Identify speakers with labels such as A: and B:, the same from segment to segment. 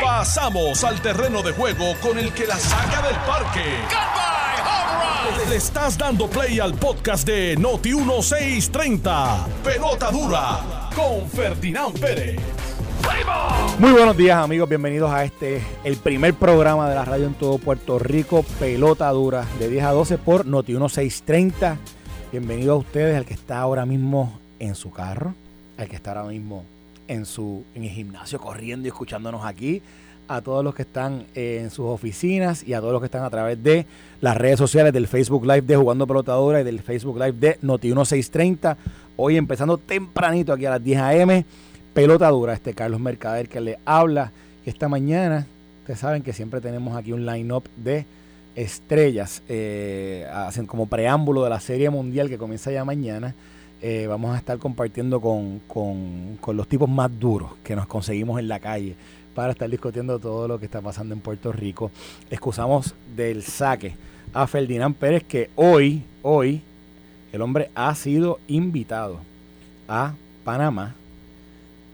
A: Pasamos al terreno de juego con el que la saca del parque. Le estás dando play al podcast de Noti 1630. Pelota dura con Ferdinand Pérez.
B: Muy buenos días amigos, bienvenidos a este, el primer programa de la radio en todo Puerto Rico, Pelota Dura, de 10 a 12 por Noti 1630. Bienvenido a ustedes, al que está ahora mismo en su carro, al que está ahora mismo en, su, en el gimnasio corriendo y escuchándonos aquí, a todos los que están eh, en sus oficinas y a todos los que están a través de las redes sociales del Facebook Live de Jugando Pelotadora y del Facebook Live de Noti1630. Hoy empezando tempranito aquí a las 10 a.m. Pelotadura, este Carlos Mercader que le habla. Esta mañana, ustedes saben que siempre tenemos aquí un line-up de estrellas, eh, como preámbulo de la Serie Mundial que comienza ya mañana. Eh, vamos a estar compartiendo con, con, los tipos más duros que nos conseguimos en la calle para estar discutiendo todo lo que está pasando en Puerto Rico. Excusamos del saque a Ferdinand Pérez que hoy, hoy, el hombre ha sido invitado a Panamá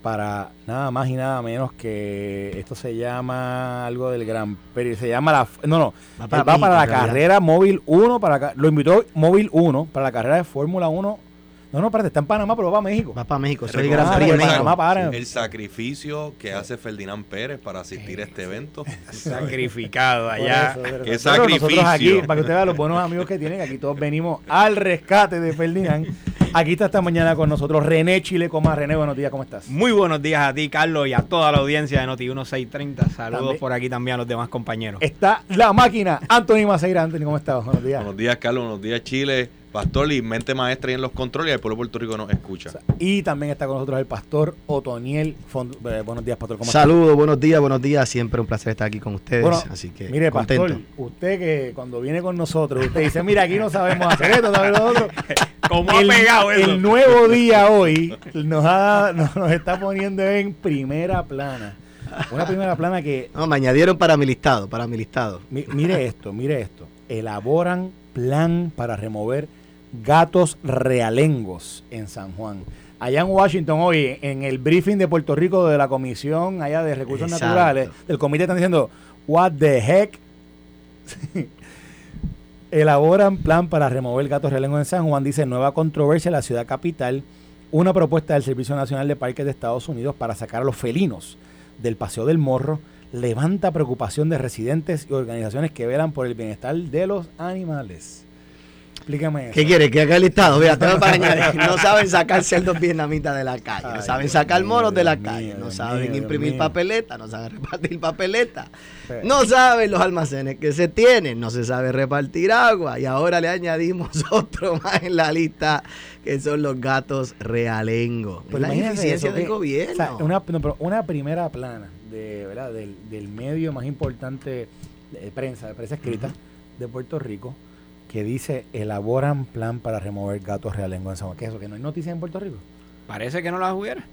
B: para nada más y nada menos que esto se llama algo del Gran Prix, se llama la no no, va para, va para la carrera móvil 1 para lo invitó móvil 1 para la carrera de Fórmula 1 no, no, espérate, está en Panamá, pero va a México.
C: Va para México.
D: Soy Panamá El sacrificio que hace Ferdinand Pérez para asistir a este evento.
B: Sacrificado allá.
D: Qué sacrificio.
B: aquí, para que usted vea los buenos amigos que tienen, aquí todos venimos al rescate de Ferdinand. Aquí está esta mañana con nosotros René Chile Coma. René, buenos días, ¿cómo estás?
E: Muy buenos días a ti, Carlos, y a toda la audiencia de Noti 1630. Saludos por aquí también a los demás compañeros.
B: Está la máquina, Anthony Maceira. Anthony, ¿cómo estás?
D: Buenos días. Buenos días, Carlos. Buenos días, Chile. Pastor y mente maestra y en los controles y el pueblo de Puerto Rico nos escucha.
B: Y también está con nosotros el pastor Otoniel eh, buenos días, pastor.
C: ¿Cómo Saludos, buenos días, buenos días. Siempre un placer estar aquí con ustedes. así que
B: mire, pastor, usted que cuando viene con nosotros, usted dice, mira, aquí no sabemos hacer esto, sabemos lo otro.
E: ¿Cómo ha pegado eso?
B: El nuevo día hoy nos, ha, nos, está poniendo en primera plana. Una primera plana que...
C: No, me añadieron para mi listado, para mi listado.
B: mire esto, mire esto. Elaboran plan para remover gatos realengos en San Juan. Allá en Washington hoy, en el briefing de Puerto Rico de la Comisión allá de Recursos Naturales, del comité están diciendo, what the heck? Elaboran plan para remover gatos realengos en San Juan, dice nueva controversia en la ciudad capital, una propuesta del Servicio Nacional de Parques de Estados Unidos para sacar a los felinos del Paseo del Morro levanta preocupación de residentes y organizaciones que velan por el bienestar de los animales. Explícame
C: ¿Qué quiere? Que haga el listado. Mira, para añadir. No saben sacar cerdos vietnamitas de la calle. no saben sacar moros de la calle. no saben imprimir papeleta. No saben repartir papeleta. No saben los almacenes que se tienen. No se sabe repartir agua. Y ahora le añadimos otro más en la lista que son los gatos realengos.
B: Pues la ineficiencia del gobierno. una, una primera plana de, ¿verdad? Del, del medio más importante de prensa, de prensa escrita de Puerto Rico que dice elaboran plan para remover gatos realengos en San Juan. ¿Qué es eso? ¿Que no hay noticias en Puerto Rico?
E: Parece que no las hubiera.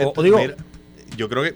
D: o, digo, yo creo que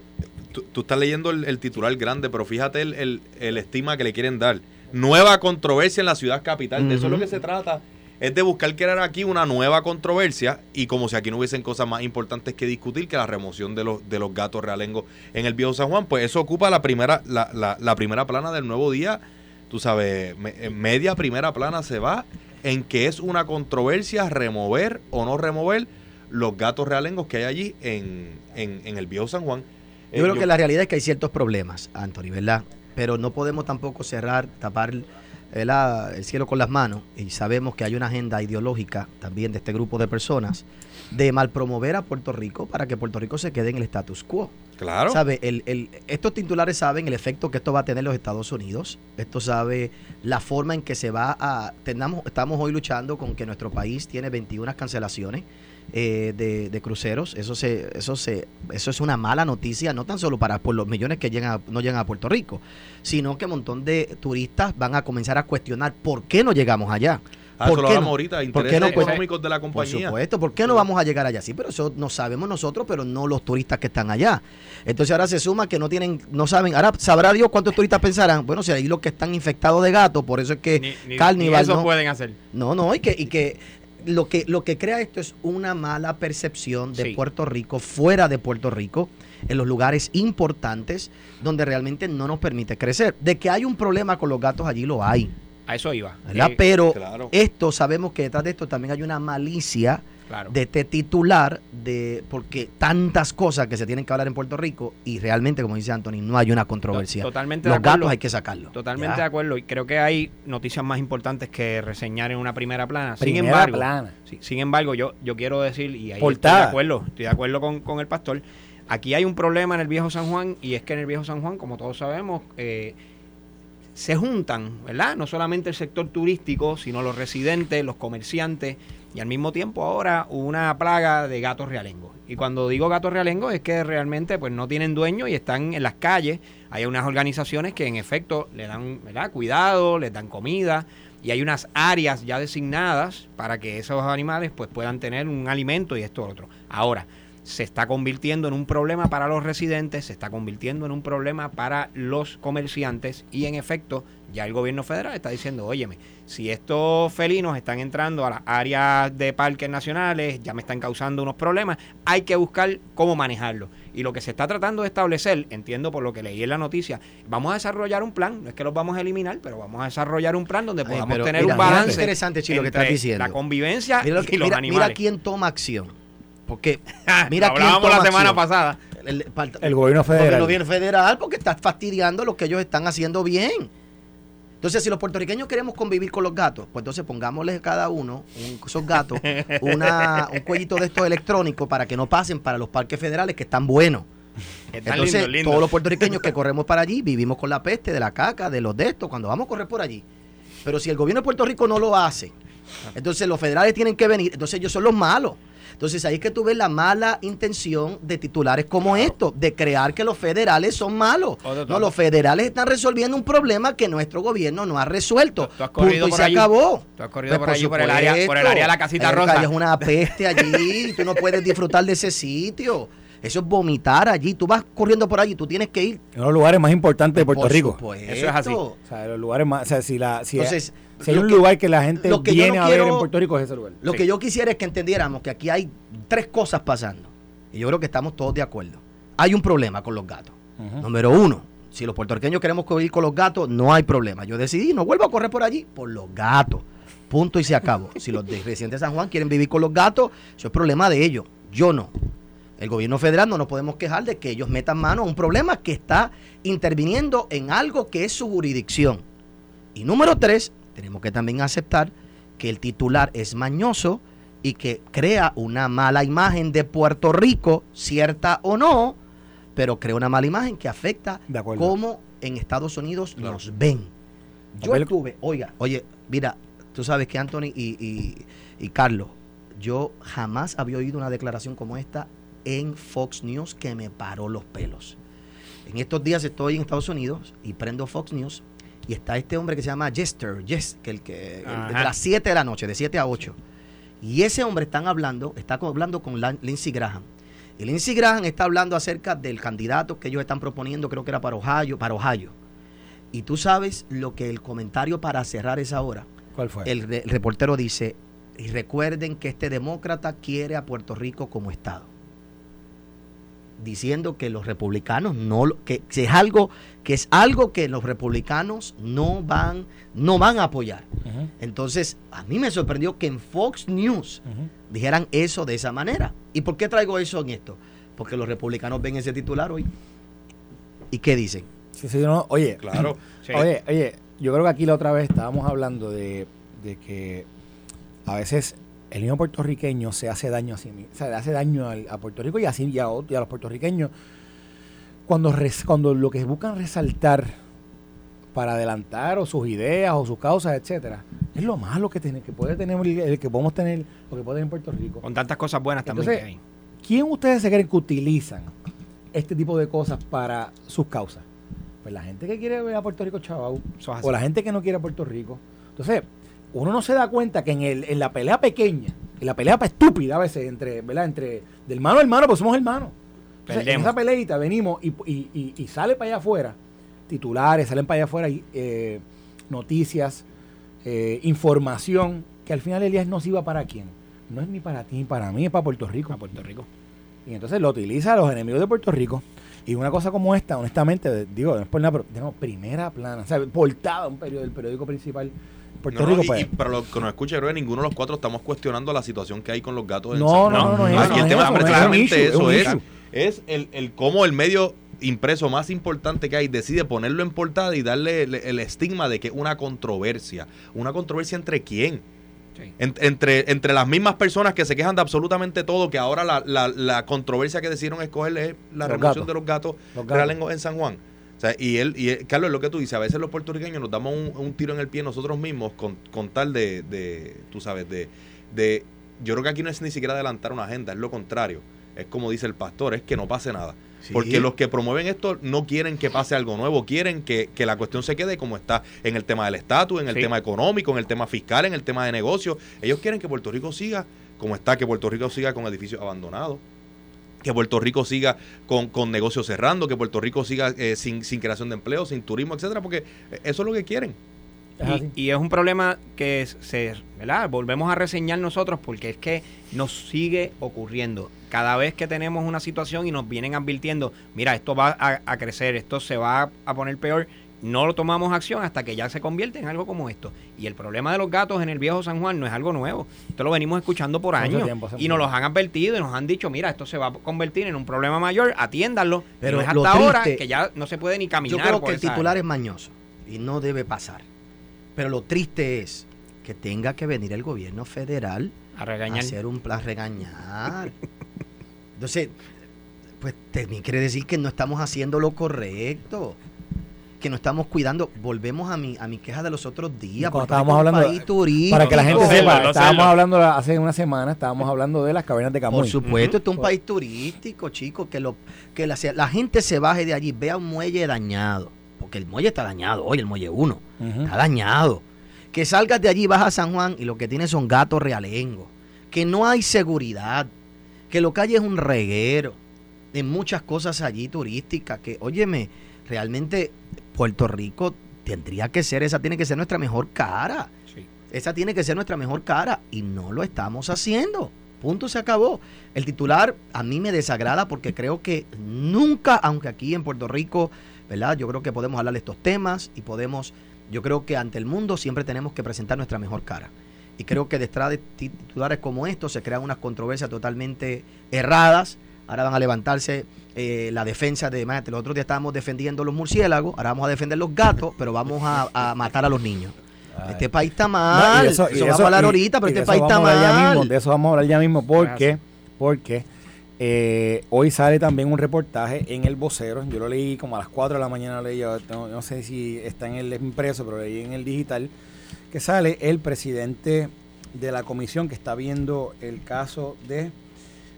D: tú, estás leyendo el, titular grande, pero fíjate el, estima que le quieren dar. Nueva controversia en la ciudad capital. De eso es lo que se trata. Es de buscar crear aquí una nueva controversia y como si aquí no hubiesen cosas más importantes que discutir que la remoción de los, de los gatos realengos en el viejo San Juan, pues eso ocupa la primera, la, la, la primera plana del nuevo día tú sabes, media primera plana se va en que es una controversia remover o no remover los gatos realengos que hay allí en, en, el viejo San Juan.
C: Yo creo eh, que la realidad es que hay ciertos problemas, Anthony, ¿verdad? Pero no podemos tampoco cerrar, tapar el cielo con las manos y sabemos que hay una agenda ideológica también de este grupo de personas de mal promover a Puerto Rico para que Puerto Rico se quede en el status quo.
D: Claro.
C: ¿Sabe? El, el, estos titulares saben el efecto que esto va a tener en los Estados Unidos. Esto sabe la forma en que se va a... Tenamos, estamos hoy luchando con que nuestro país tiene 21 cancelaciones eh, de, cruceros. Eso, se, eso, se, eso es una mala noticia, no tan solo para por los millones que llegan no llegan a Puerto Rico, sino que un montón de turistas van a comenzar a cuestionar por qué no llegamos allá.
D: Ah, ¿Por qué no? ahorita, intereses económicos de la compañía.
C: Por supuesto, ¿por qué no vamos a llegar allá? Sí, pero eso no sabemos nosotros, pero no los turistas que están allá. Entonces ahora se suma que no tienen, no saben, ahora sabrá Dios cuántos turistas pensarán, bueno, si hay los que están infectados de gato, por eso es que
E: ni, Carnival eso pueden hacer.
C: No, no, y que, y que lo que lo que crea esto es una mala percepción de Puerto Rico fuera de Puerto Rico en los lugares importantes donde realmente no nos permite crecer. De que hay un problema con los gatos allí lo hay.
E: A eso iba.
C: ¿verdad?
E: Eh,
C: Pero
D: claro.
C: esto sabemos que detrás de esto también hay una malicia
E: claro.
C: de este titular de porque tantas cosas que se tienen que hablar en Puerto Rico y realmente como dice Anthony no hay una controversia.
E: To- totalmente
C: Los
E: de acuerdo.
C: gatos hay que sacarlos.
E: Totalmente
C: Ya.
E: de acuerdo y creo que hay noticias más importantes que reseñar en una primera plana. sin
B: Primera
E: embargo,
B: plana.
E: sí, sin embargo, yo, yo quiero decir, y ahí
B: Portada.
E: estoy de acuerdo, estoy de acuerdo con, con el pastor, aquí hay un problema en el viejo San Juan y es que en el viejo San Juan, como todos sabemos, eh, se juntan, ¿verdad? No solamente el sector turístico, sino los residentes, los comerciantes y al mismo tiempo ahora una plaga de gatos realengos. Y cuando digo gatos realengos es que realmente pues no tienen dueño y están en las calles. Hay unas organizaciones que en efecto le dan ¿verdad? cuidado, les dan comida y hay unas áreas ya designadas para que esos animales pues puedan tener un alimento y esto otro. Ahora, se está convirtiendo en un problema para los residentes, se está convirtiendo en un problema para los comerciantes y en efecto ya el gobierno federal está diciendo, óyeme, si estos felinos están entrando a las áreas de parques nacionales, ya me están causando unos problemas, hay que buscar cómo manejarlo. Y lo que se está tratando de establecer, entiendo por lo que leí en la noticia, vamos a desarrollar un plan, no es que los vamos a eliminar, pero vamos a desarrollar un plan donde podamos tener
C: mira,
E: un
C: mira
E: balance.
C: interesante, Chilo, que estás diciendo.
E: La convivencia
C: Mira, lo que-
E: y los
C: mira-
E: animales.
C: mira quién toma acción. Porque
E: Ah,
C: mira
E: hablábamos la semana
C: acción.
E: pasada.
C: El, el-
B: El gobierno federal.
C: El gobierno federal porque está fastidiando lo que ellos están haciendo bien. Entonces, si los puertorriqueños queremos convivir con los gatos, pues entonces pongámosles a cada uno, un- esos gatos, una, un cuellito de estos electrónicos para que no pasen para los parques federales que están buenos.
E: Están
C: Entonces, todos los puertorriqueños que corremos para allí vivimos con la peste de la caca, de los de estos, cuando vamos a correr por allí. Pero si el gobierno de Puerto Rico no lo hace, entonces los federales tienen que venir, entonces ellos son los malos. Entonces ahí es que tú ves la mala intención de titulares como estos, de crear que los federales son malos. No, los federales están resolviendo un problema que nuestro gobierno no ha resuelto.
E: Tú- has corrido
C: Punto y
E: por
C: se
E: allí.
C: acabó.
E: Tú has corrido
C: Pues,
E: por allí, por el área- por el área de la casita rosa.
C: hay una peste allí, tú no puedes disfrutar de ese sitio. Eso es vomitar allí. Tú vas corriendo por allí, tú tienes que ir.
B: Uno de los lugares más importantes de Puerto
C: Por
B: Rico.
C: supuesto.
E: Eso es así.
B: O sea, los lugares más. O sea, si, la, si,
C: Entonces,
B: si hay un
C: que-
B: lugar que la gente
C: que
B: viene
C: no
B: a ver en Puerto Rico es ese lugar.
C: Lo
E: Sí.
C: que yo quisiera es que entendiéramos que aquí hay tres cosas pasando. Y yo creo que estamos todos de acuerdo. Hay un problema con los gatos. Número uno, si los puertorriqueños queremos convivir con los gatos, no hay problema. Yo decidí, no vuelvo a correr por allí por los gatos. Punto y se acabó. si los de residentes de San Juan quieren vivir con los gatos, eso es problema de ellos. Yo no. El gobierno federal no nos podemos quejar de que ellos metan mano a un problema que está interviniendo en algo que es su jurisdicción. Y número tres, tenemos que también aceptar que el titular es mañoso y que crea una mala imagen de Puerto Rico, cierta o no, pero crea una mala imagen que afecta cómo en Estados Unidos nos ven. Yo estuve, oiga, oye, mira, tú sabes que Anthony y, y- y Carlos, yo jamás había oído una declaración como esta en Fox News que me paró los pelos. En estos días estoy en Estados Unidos y prendo Fox News y está este hombre que se llama Jester, Jess, que el que el de
E: Ajá.
C: las 7 de la noche, de 7 a 8. Y ese hombre están hablando, está hablando con Lindsey Graham. Y Lindsey Graham está hablando acerca del candidato que ellos están proponiendo, creo que era para Ohio, para Ohio. Y tú sabes lo que el comentario para cerrar esa hora,
B: ¿Cuál fue?
C: el, el reportero dice, y recuerden que este demócrata quiere a Puerto Rico como Estado. Diciendo que los republicanos no, lo- que, que es algo, que es algo que los republicanos no van, no van a apoyar. Entonces, a mí me sorprendió que en Fox News dijeran eso de esa manera. ¿Y por qué traigo eso en esto? Porque los republicanos ven ese titular hoy. ¿Y qué dicen?
B: Sí, sí, no, oye,
D: Claro.
E: Sí.
B: Oye, oye, yo creo que aquí la otra vez estábamos hablando de, de que a veces el niño puertorriqueño se hace daño a sí mismo, o le hace daño al- a, Puerto Rico y, así, y, a, y a los puertorriqueños cuando, res- cuando lo que buscan resaltar para adelantar o sus ideas o sus causas, etcétera, es lo malo que, tiene, que puede tener el, que podemos tener, lo que puede tener en Puerto Rico.
E: Con tantas cosas buenas también
B: Entonces,
E: que hay.
B: ¿Quién ustedes se creen que utilizan este tipo de cosas para sus causas? Pues la gente que quiere ver a Puerto Rico
E: así.
B: o la gente que no quiere a Puerto Rico. Entonces, uno no se da cuenta que en, el, en la pelea pequeña, en la pelea estúpida a veces, entre, ¿verdad? Entre del hermano a hermano, pues somos hermanos. Entonces, en esa peleita venimos y, y- y- y sale para allá afuera, titulares, salen para allá afuera y, eh, noticias, eh, información, que al final el día es nociva para quién. No es ni para ti ni para mí, es para Puerto Rico.
E: A Puerto Rico.
B: y entonces lo utiliza a los enemigos de Puerto Rico. Y una cosa como esta, honestamente, digo, no es por nada, pero tenemos primera plana, o sea, portada un periódico, el periódico principal Puerto Rico, pues.
D: pero lo que nos escucha, creo que ninguno de los cuatro estamos cuestionando la situación que hay con los gatos.
B: No, no, no, no,
D: Aquí el tema es precisamente eso, es, es el, el cómo el medio impreso más importante que hay decide ponerlo en portada y darle el, estigma de que es una controversia. ¿Una controversia entre quién? entre, entre las mismas personas que se quejan de absolutamente todo, que ahora la, la, controversia que decidieron escoger es la remoción de los gatos, reales en, San Juan. O sea, y él, y Carlos, es lo que tú dices, a veces los puertorriqueños nos damos un, tiro en el pie nosotros mismos con, con tal de, de, tú sabes, de, de, yo creo que aquí no es ni siquiera adelantar una agenda, es lo contrario. Es como dice el pastor, es que no pase nada. Porque los que promueven esto no quieren que pase algo nuevo, quieren que, la cuestión se quede como está en el tema del estatus, en el tema económico, en el tema fiscal, en el tema de negocios. Ellos quieren que Puerto Rico siga como está, que Puerto Rico siga con edificios abandonados, que Puerto Rico siga con, con negocios cerrando, que Puerto Rico siga eh, sin, sin creación de empleo, sin turismo, etcétera, porque eso es lo que quieren.
E: Y, es un problema que se, ¿verdad? Volvemos a reseñar nosotros porque es que nos sigue ocurriendo. Cada vez que tenemos una situación y nos vienen advirtiendo, mira, esto va a, crecer, esto se va a poner peor, no lo tomamos acción hasta que ya se convierte en algo como esto. Y el problema de los gatos en el viejo San Juan no es algo nuevo. Esto lo venimos escuchando por años. y nos los han advertido y nos han dicho, mira, esto se va a convertir en un problema mayor, atiéndanlo. Pero es hasta ahora que ya no se puede ni caminar.
C: Yo creo que el titular es mañoso y no debe pasar. Pero lo triste es que tenga que venir el gobierno federal
E: a, regañar.
C: hacer un plan regañar. Entonces, pues también quiere decir que no estamos haciendo lo correcto que no estamos cuidando. Volvemos a mi, a mi queja de los otros días.
B: Estábamos hablando, para que la gente sepa, estábamos hablando hace una semana, estábamos hablando de las cavernas de Camuy.
C: Por supuesto, esto es un país turístico, chicos, que, lo, que la, la, gente se baje de allí, vea un muelle dañado, porque el muelle está dañado hoy, el muelle 1, está dañado. Que salgas de allí, vas a San Juan y lo que tienes son gatos realengos. Que no hay seguridad. Que lo que hay es un reguero. De muchas cosas allí turísticas. Que, óyeme, realmente Puerto Rico tendría que ser, esa tiene que ser nuestra mejor cara. Esa tiene que ser nuestra mejor cara. Y no lo estamos haciendo. Punto se acabó. El titular a mí me desagrada porque creo que nunca, aunque aquí en Puerto Rico, ¿verdad? Yo creo que podemos hablar de estos temas y podemos yo creo que ante el mundo siempre tenemos que presentar nuestra mejor cara. Y creo que detrás de titulares como estos se crean unas controversias totalmente erradas. Ahora van a levantarse eh, la defensa de, imagínate, los otros días estábamos defendiendo los murciélagos, ahora vamos a defender los gatos, pero vamos a, matar a los niños. Este país está mal. eso, vamos a hablar ahorita, pero este país está mal.
B: de eso vamos a hablar ya mismo porque, porque eh, hoy sale también un reportaje en el vocero. Yo lo leí como a las 4 de la mañana. Leí, no, sé si está en el impreso, pero leí en el digital. Que sale el presidente de la comisión que está viendo el caso de.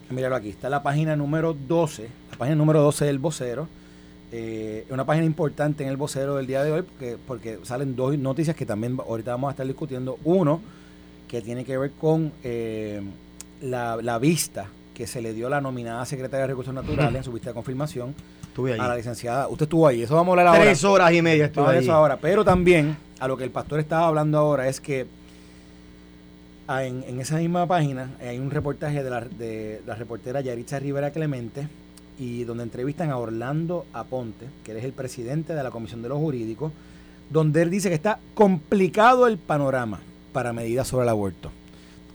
B: Míralo aquí, está la página número 12. La página número 12 del vocero. Eh, una página importante en el vocero del día de hoy porque, porque salen dos noticias que también ahorita vamos a estar discutiendo. Uno, que tiene que ver con eh, la, la vista que se le dio la nominada secretaria de Recursos Naturales en su vista de confirmación a la licenciada. Usted estuvo ahí, eso vamos a hablar ahora.
C: Tres horas y media estuvo ahí.
B: eso ahora. Pero también a lo que el pastor estaba hablando ahora es que ah, en, esa misma página hay un reportaje de la, de la reportera Yaritza Rivera Clemente y donde entrevistan a Orlando Aponte, que es el presidente de la Comisión de los Jurídicos, donde él dice que está complicado el panorama para medidas sobre el aborto.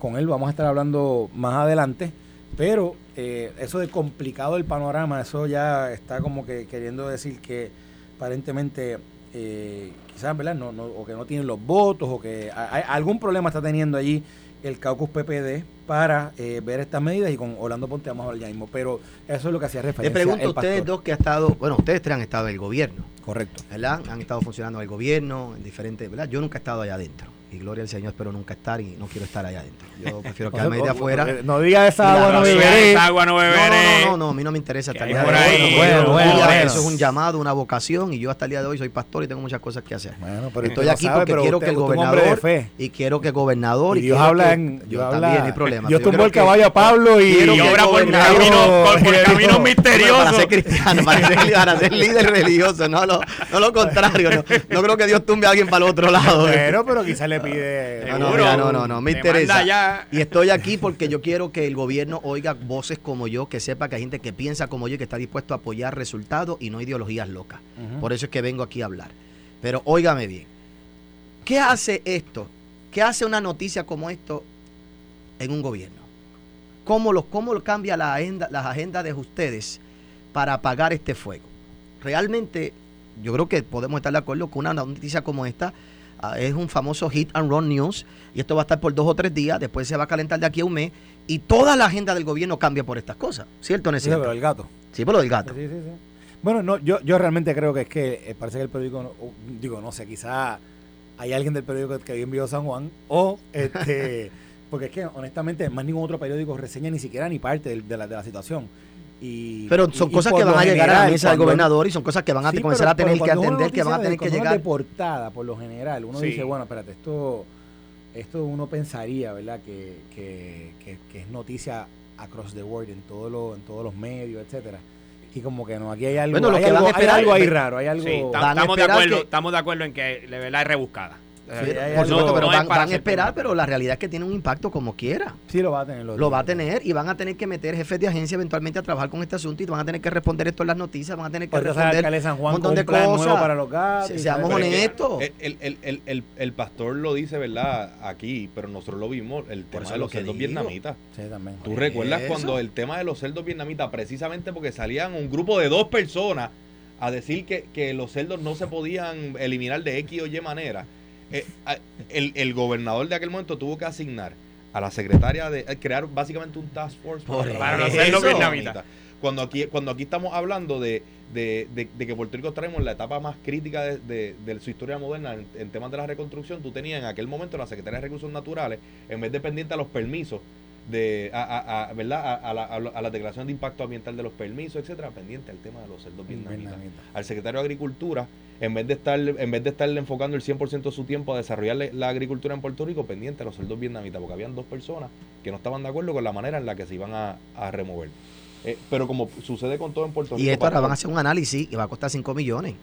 B: Con él vamos a estar hablando más adelante pero eh, eso de complicado el panorama, eso ya está como que queriendo decir que aparentemente eh, quizás, ¿verdad? No, no, o que no tienen los votos o que hay, algún problema está teniendo allí el caucus PPD para eh, ver estas medidas y con Orlando Ponte vamos a hablar ya mismo. Pero eso es lo que hacía referencia.
C: Le pregunto a ustedes dos que ha estado, bueno, ustedes tres han estado en el gobierno.
B: Correcto.
C: ¿Verdad? Han estado funcionando en el gobierno, en diferentes, ¿verdad? Yo nunca he estado allá adentro y gloria al Señor, espero nunca estar y no quiero estar allá adentro. Yo prefiero quedarme de afuera.
B: No diga esa agua no beberé.
E: Esa agua no beberé.
C: No, no, no, a mí no me interesa estar allá adentro. Bueno, bueno, Eso es un llamado, una vocación y yo hasta el día de hoy soy pastor y tengo muchas cosas que hacer. Bueno, pero estoy aquí porque quiero que el gobernador y quiero que el gobernador
B: y, Dios habla en
C: yo también hay problema.
B: Yo tumbo el caballo a Pablo y
E: obra por caminos misteriosos
C: para ser cristiano, para ser líder religioso, no lo contrario, no creo que Dios tumbe a alguien para el otro lado.
B: Pero pero quizás le pide.
C: No, no, no, no, no, me interesa. Y estoy aquí porque yo quiero que el gobierno oiga voces como yo, que sepa que hay gente que piensa como yo y que está dispuesto a apoyar resultados y no ideologías locas. Por eso es que vengo aquí a hablar. Pero óigame bien. ¿Qué hace esto? ¿Qué hace una noticia como esto en un gobierno? ¿Cómo, los, cómo cambia la agenda, las agendas de ustedes para apagar este fuego? Realmente, yo creo que podemos estar de acuerdo con una noticia como esta es un famoso hit and run news y esto va a estar por dos o tres días, después se va a calentar de aquí a un mes y toda la agenda del gobierno cambia por estas cosas, ¿cierto?
B: Sí, pero el gato.
C: Sí, por lo del gato.
B: Sí, sí, sí. Bueno, no, yo, yo realmente creo que es que eh, parece que el periódico, digo, no sé, quizá hay alguien del periódico que había enviado San Juan o este porque es que honestamente más ningún otro periódico reseña ni siquiera ni parte de, la, de la situación. Y,
C: pero son cosas que van a llegar a la mesa del gobernador y son cosas que van a comenzar a tener que atender, que van a tener que llegar.
B: de portada, por lo general, uno dice, bueno, espérate, esto, esto uno pensaría, ¿verdad? Que, que, que, es noticia across the world, en, todo lo, en todos los medios, etcétera y como que no, aquí hay algo, bueno, lo que van a esperar, algo ahí raro, hay algo...
E: estamos, de acuerdo, estamos de acuerdo en que la verdad es rebuscada.
C: Por supuesto, pero van, a esperar, pero la realidad es que tiene un impacto como quiera.
B: Sí, lo va a tener.
C: Lo, va a tener y van a tener que meter jefes de agencia eventualmente a trabajar con este asunto y van a tener que responder esto en las noticias, van a tener que responder
B: San Juan un montón de cosas. para los gatos.
C: seamos honestos.
D: El, el, el, el, pastor lo dice, ¿verdad? Aquí, pero nosotros lo vimos, el tema de los cerdos vietnamitas.
B: Sí, también.
D: ¿Tú recuerdas cuando el tema de los cerdos vietnamitas, precisamente porque salían un grupo de dos personas a decir que, que los cerdos no se podían eliminar de X o Y manera? Eh, el, el, gobernador de aquel momento tuvo que asignar a la secretaria de eh, crear básicamente un task force
E: para, no vietnamitas.
D: Cuando aquí, cuando aquí estamos hablando de, de, de, que Puerto Rico traemos la etapa más crítica de, de su historia moderna en, temas de la reconstrucción, tú tenías en aquel momento la Secretaría de Recursos Naturales, en vez de pendiente a los permisos, de a, a, ¿verdad? A, la, a, la, declaración de impacto ambiental de los permisos, etcétera, pendiente al tema de los cerdos vietnamitas. Al secretario de Agricultura, en vez de estar en vez de estarle enfocando el 100% de su tiempo a desarrollar la agricultura en Puerto Rico, pendiente a los cerdos vietnamitas, porque habían dos personas que no estaban de acuerdo con la manera en la que se iban a, remover. Eh, pero como sucede con todo en Puerto Rico.
C: Y esto ahora van a hacer un análisis y va a costar 5 millones.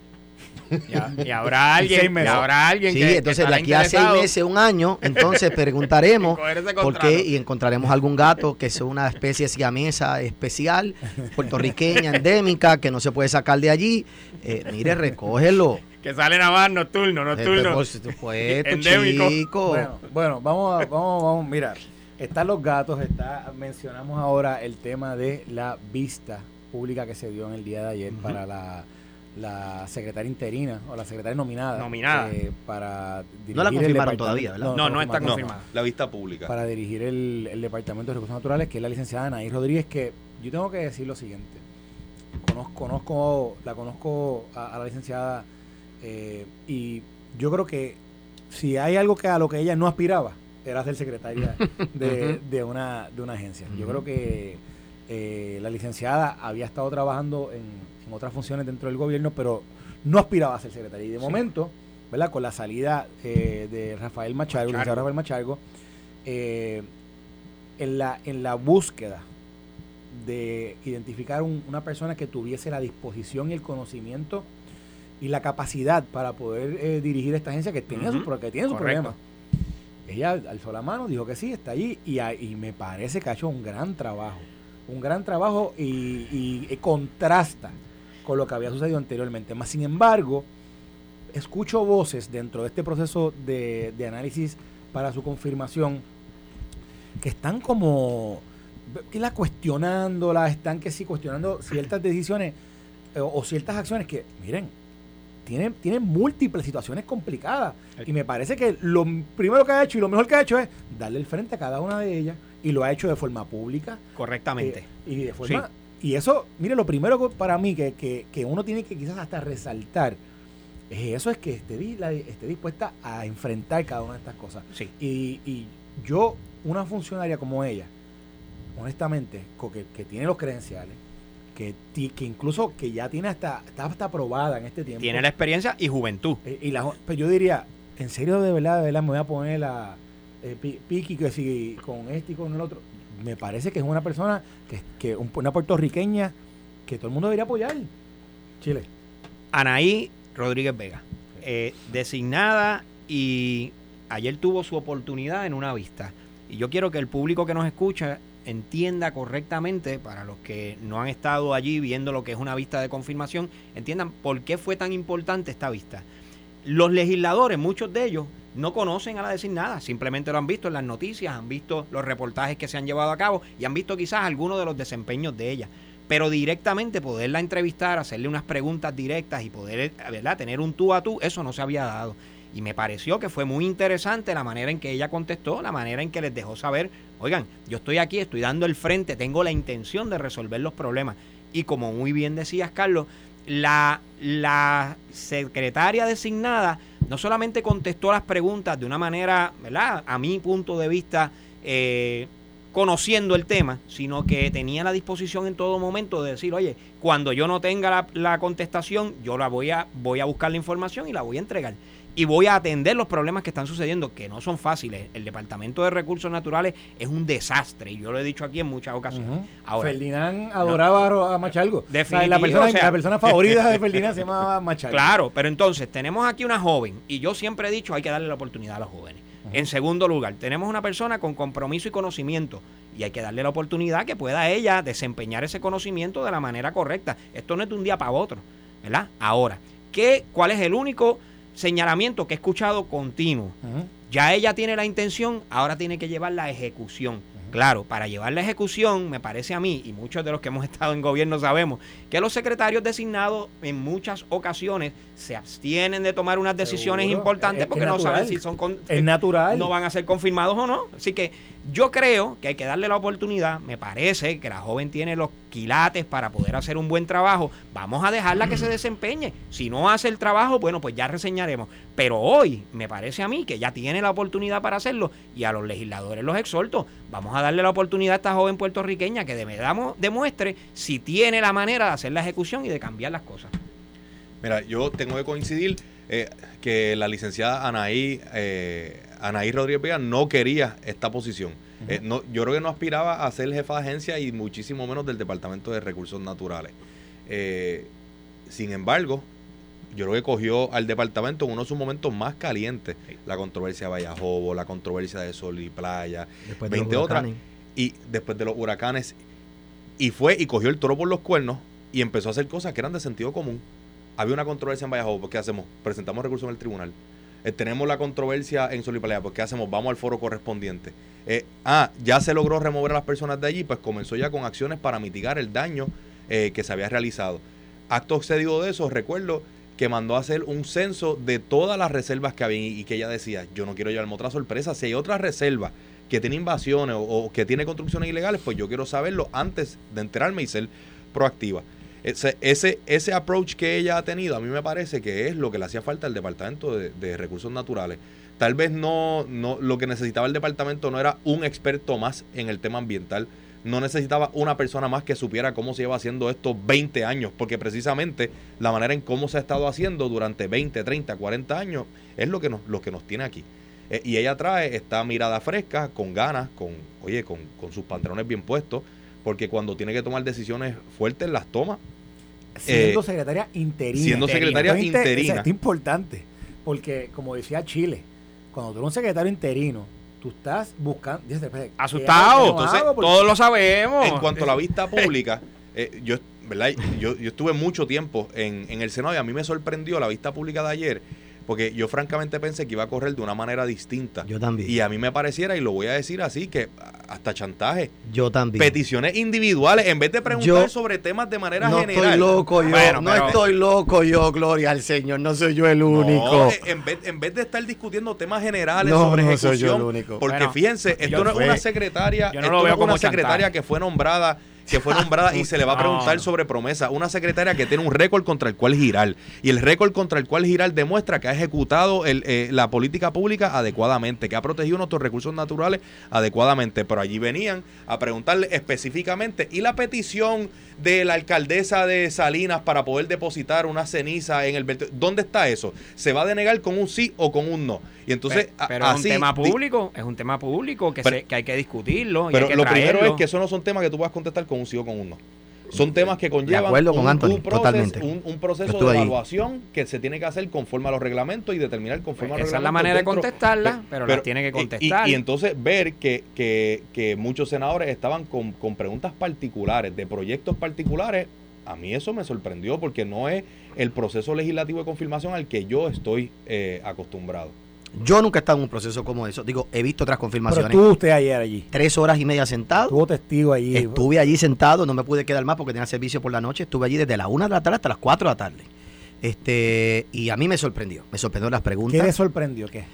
E: Y, habrá alguien, y habrá alguien
C: sí, entonces de aquí a seis meses, un año, entonces preguntaremos por qué y encontraremos algún gato que sea una especie siamesa especial, puertorriqueña, endémica, que no se puede sacar de allí. Eh, mire, recógelo.
E: Que sale nada más nocturno, nocturno.
B: Endémico. Bueno, bueno, vamos a, vamos, vamos, mirar. Están los gatos, está, mencionamos ahora el tema de la vista pública que se dio en el día de ayer para la la secretaria interina o la secretaria nominada,
E: nominada.
B: Eh, para
C: dirigir no la confirmaron todavía ¿verdad?
E: no, no, está confirmada.
D: La vista pública.
B: Para dirigir el, el, departamento de recursos naturales que es la licenciada Anaí Rodríguez que yo tengo que decir lo siguiente. Conozco, conozco la conozco a, la licenciada eh, y yo creo que si hay algo que a lo que ella no aspiraba era ser secretaria de, de una de una agencia. Yo creo que eh, la licenciada había estado trabajando en otras funciones dentro del gobierno, pero no aspiraba a ser secretaria. Y de momento, ¿verdad? Con la salida eh, de Rafael Machargo, Rafael Machargo, eh, en, la, en la búsqueda de identificar una persona que tuviese la disposición y el conocimiento y la capacidad para poder eh, dirigir esta agencia que tiene, su, que tiene su problema. Ella alzó la mano, dijo que sí, está allí y, y me parece que ha hecho un gran trabajo. Un gran trabajo y, y contrasta con lo que había sucedido anteriormente. Más sin embargo, escucho voces dentro de este proceso de, análisis para su confirmación que están como que la cuestionándola, están que sí cuestionando ciertas decisiones eh, o, ciertas acciones que, miren, tienen, tienen múltiples situaciones complicadas. Y me parece que lo primero que ha hecho y lo mejor que ha hecho es darle el frente a cada una de ellas y lo ha hecho de forma pública.
E: Correctamente.
B: Eh, y de forma y eso, mire, lo primero para mí que, que, uno tiene que quizás hasta resaltar es eso, es que esté, esté dispuesta a enfrentar cada una de estas cosas.
E: Sí.
B: Y, y yo, una funcionaria como ella, honestamente, que, que tiene los credenciales, que, que incluso que ya tiene hasta, está hasta aprobada en este tiempo.
E: Tiene la experiencia y juventud.
B: Eh, y la, pues yo diría, en serio, de verdad, de verdad, me voy a poner la eh, piqui que si con este y con el otro me parece que es una persona, que, que una puertorriqueña que todo el mundo debería apoyar. Chile.
E: Anaí Rodríguez Vega, eh, designada y ayer tuvo su oportunidad en una vista. Y yo quiero que el público que nos escucha entienda correctamente, para los que no han estado allí viendo lo que es una vista de confirmación, entiendan por qué fue tan importante esta vista. Los legisladores, muchos de ellos, no conocen a la designada, simplemente lo han visto en las noticias, han visto los reportajes que se han llevado a cabo y han visto quizás algunos de los desempeños de ella. Pero directamente poderla entrevistar, hacerle unas preguntas directas y poder tener un tú a tú, eso no se había dado. Y me pareció que fue muy interesante la manera en que ella contestó, la manera en que les dejó saber, oigan, yo estoy aquí, estoy dando el frente, tengo la intención de resolver los problemas. Y como muy bien decías, Carlos, la, la secretaria designada no solamente contestó las preguntas de una manera, ¿verdad? A mi punto de vista, eh, conociendo el tema, sino que tenía la disposición en todo momento de decir, oye, cuando yo no tenga la, la contestación, yo la voy a, voy a buscar la información y la voy a entregar y voy a atender los problemas que están sucediendo, que no son fáciles. El Departamento de Recursos Naturales es un desastre, y yo lo he dicho aquí en muchas ocasiones.
B: Ferdinand adoraba a Machalgo. la, persona, la persona favorita de Ferdinand se llamaba Machalgo.
E: Claro, pero entonces tenemos aquí una joven, y yo siempre he dicho hay que darle la oportunidad a los jóvenes. En segundo lugar, tenemos una persona con compromiso y conocimiento y hay que darle la oportunidad que pueda ella desempeñar ese conocimiento de la manera correcta. Esto no es de un día para otro, ¿verdad? Ahora, ¿qué, ¿cuál es el único señalamiento que he escuchado continuo. Ya ella tiene la intención, ahora tiene que llevar la ejecución. Claro, para llevar la ejecución, me parece a mí, y muchos de los que hemos estado en gobierno sabemos, que los secretarios designados en muchas ocasiones se abstienen de tomar unas decisiones importantes porque no saben si son
B: es natural.
E: no van a ser confirmados o no. Así que yo creo que hay que darle la oportunidad. Me parece que la joven tiene los quilates para poder hacer un buen trabajo. Vamos a dejarla que se desempeñe. Si no hace el trabajo, bueno, pues ya reseñaremos. Pero hoy me parece a mí que ya tiene la oportunidad para hacerlo y a los legisladores los exhorto. Vamos a darle la oportunidad a esta joven puertorriqueña que demuestre si tiene la manera de hacer la ejecución y de cambiar las cosas.
D: Mira, yo tengo que coincidir eh, que la licenciada Anaí, eh, Anaí Rodríguez Vega no quería esta posición. Eh, no, yo creo que no aspiraba a ser jefa de agencia y muchísimo menos del Departamento de Recursos Naturales. Eh, sin embargo, yo creo que cogió al departamento en uno de sus momentos más calientes. La controversia de Vallajobo, la controversia de Sol y Playa, después 20 otras. Y después de los huracanes. Y fue y cogió el toro por los cuernos y empezó a hacer cosas que eran de sentido común había una controversia en Vallejo, pues ¿qué hacemos? Presentamos recursos en el tribunal. Eh, tenemos la controversia en Solipalea, pues ¿qué hacemos? Vamos al foro correspondiente. Eh, ah, ya se logró remover a las personas de allí, pues comenzó ya con acciones para mitigar el daño eh, que se había realizado. Acto excedido de eso, recuerdo que mandó a hacer un censo de todas las reservas que había y que ella decía, yo no quiero llevarme otra sorpresa, si hay otra reserva que tiene invasiones o que tiene construcciones ilegales, pues yo quiero saberlo antes de enterarme y ser proactiva. Ese, ese, ese approach que ella ha tenido, a mí me parece que es lo que le hacía falta al Departamento de, Recursos Naturales. Tal vez no, no, lo que necesitaba el departamento no era un experto más en el tema ambiental, no necesitaba una persona más que supiera cómo se lleva haciendo esto 20 años, porque precisamente la manera en cómo se ha estado haciendo durante 20, 30, 40 años es lo que nos, lo que nos tiene aquí. Eh, y ella trae esta mirada fresca, con ganas, con, oye, con, con sus pantalones bien puestos, porque cuando tiene que tomar decisiones fuertes las toma.
B: Siendo eh, secretaria interina.
D: Siendo secretaria interina.
B: es importante, porque como decía Chile, cuando tú eres un secretario interino, tú estás buscando...
E: Asustado, entonces todos lo sabemos.
D: En cuanto a la vista pública, eh, yo, ¿verdad? Yo, yo estuve mucho tiempo en, en el Senado y a mí me sorprendió la vista pública de ayer porque yo francamente pensé que iba a correr de una manera distinta.
C: Yo también.
D: Y a mí me pareciera, y lo voy a decir así, que hasta chantaje.
C: Yo también.
D: Peticiones individuales, en vez de preguntar sobre temas de manera
C: no
D: general.
C: No estoy loco yo, no estoy loco yo, gloria al Señor, no soy yo el único.
D: Eh, en, vez, en vez de estar discutiendo temas generales sobre no ejecución, soy yo el único. porque fíjense, esto no es una secretaria, esto no es una secretaria que fue nombrada que fue nombrada y se le va a preguntar sobre promesa. Una secretaria que tiene un récord contra el cual girar. Y el récord contra el cual girar demuestra que ha ejecutado eh, la política pública adecuadamente, que ha protegido nuestros recursos naturales adecuadamente. Pero allí venían a preguntarle específicamente, ¿y la petición de la alcaldesa de Salinas para poder depositar una ceniza en el ¿Dónde está eso? ¿Se va a denegar con un sí o con un no? Y entonces,
E: pero, es un tema público, es un tema público que, que hay que discutirlo.
D: Pero lo primero es que eso no son temas que tú vas a contestar con un sí o con un no. Son temas que conllevan un, proceso, de evaluación que se tiene que hacer conforme a los reglamentos y determinar conforme a los
E: reglamentos. Esa es la manera de contestarla, pero, la tiene que contestar.
D: Y, entonces ver que, que, que, muchos senadores estaban con, con preguntas particulares, de proyectos particulares, a mí eso me sorprendió porque no es el proceso legislativo de confirmación al que yo estoy eh, acostumbrado.
C: Yo nunca he estado en un proceso como eso. Digo, he visto otras confirmaciones.
B: Pero estuvo usted ayer allí.
C: Tres horas y media sentado.
B: Estuvo testigo allí.
C: Estuve allí sentado, no me pude quedar más porque tenía servicio por la noche. Estuve allí desde la una de la tarde hasta las cuatro de la tarde. Este, y a mí me sorprendió. Me sorprendió las preguntas.
B: ¿Qué le sorprendió? ¿Qué?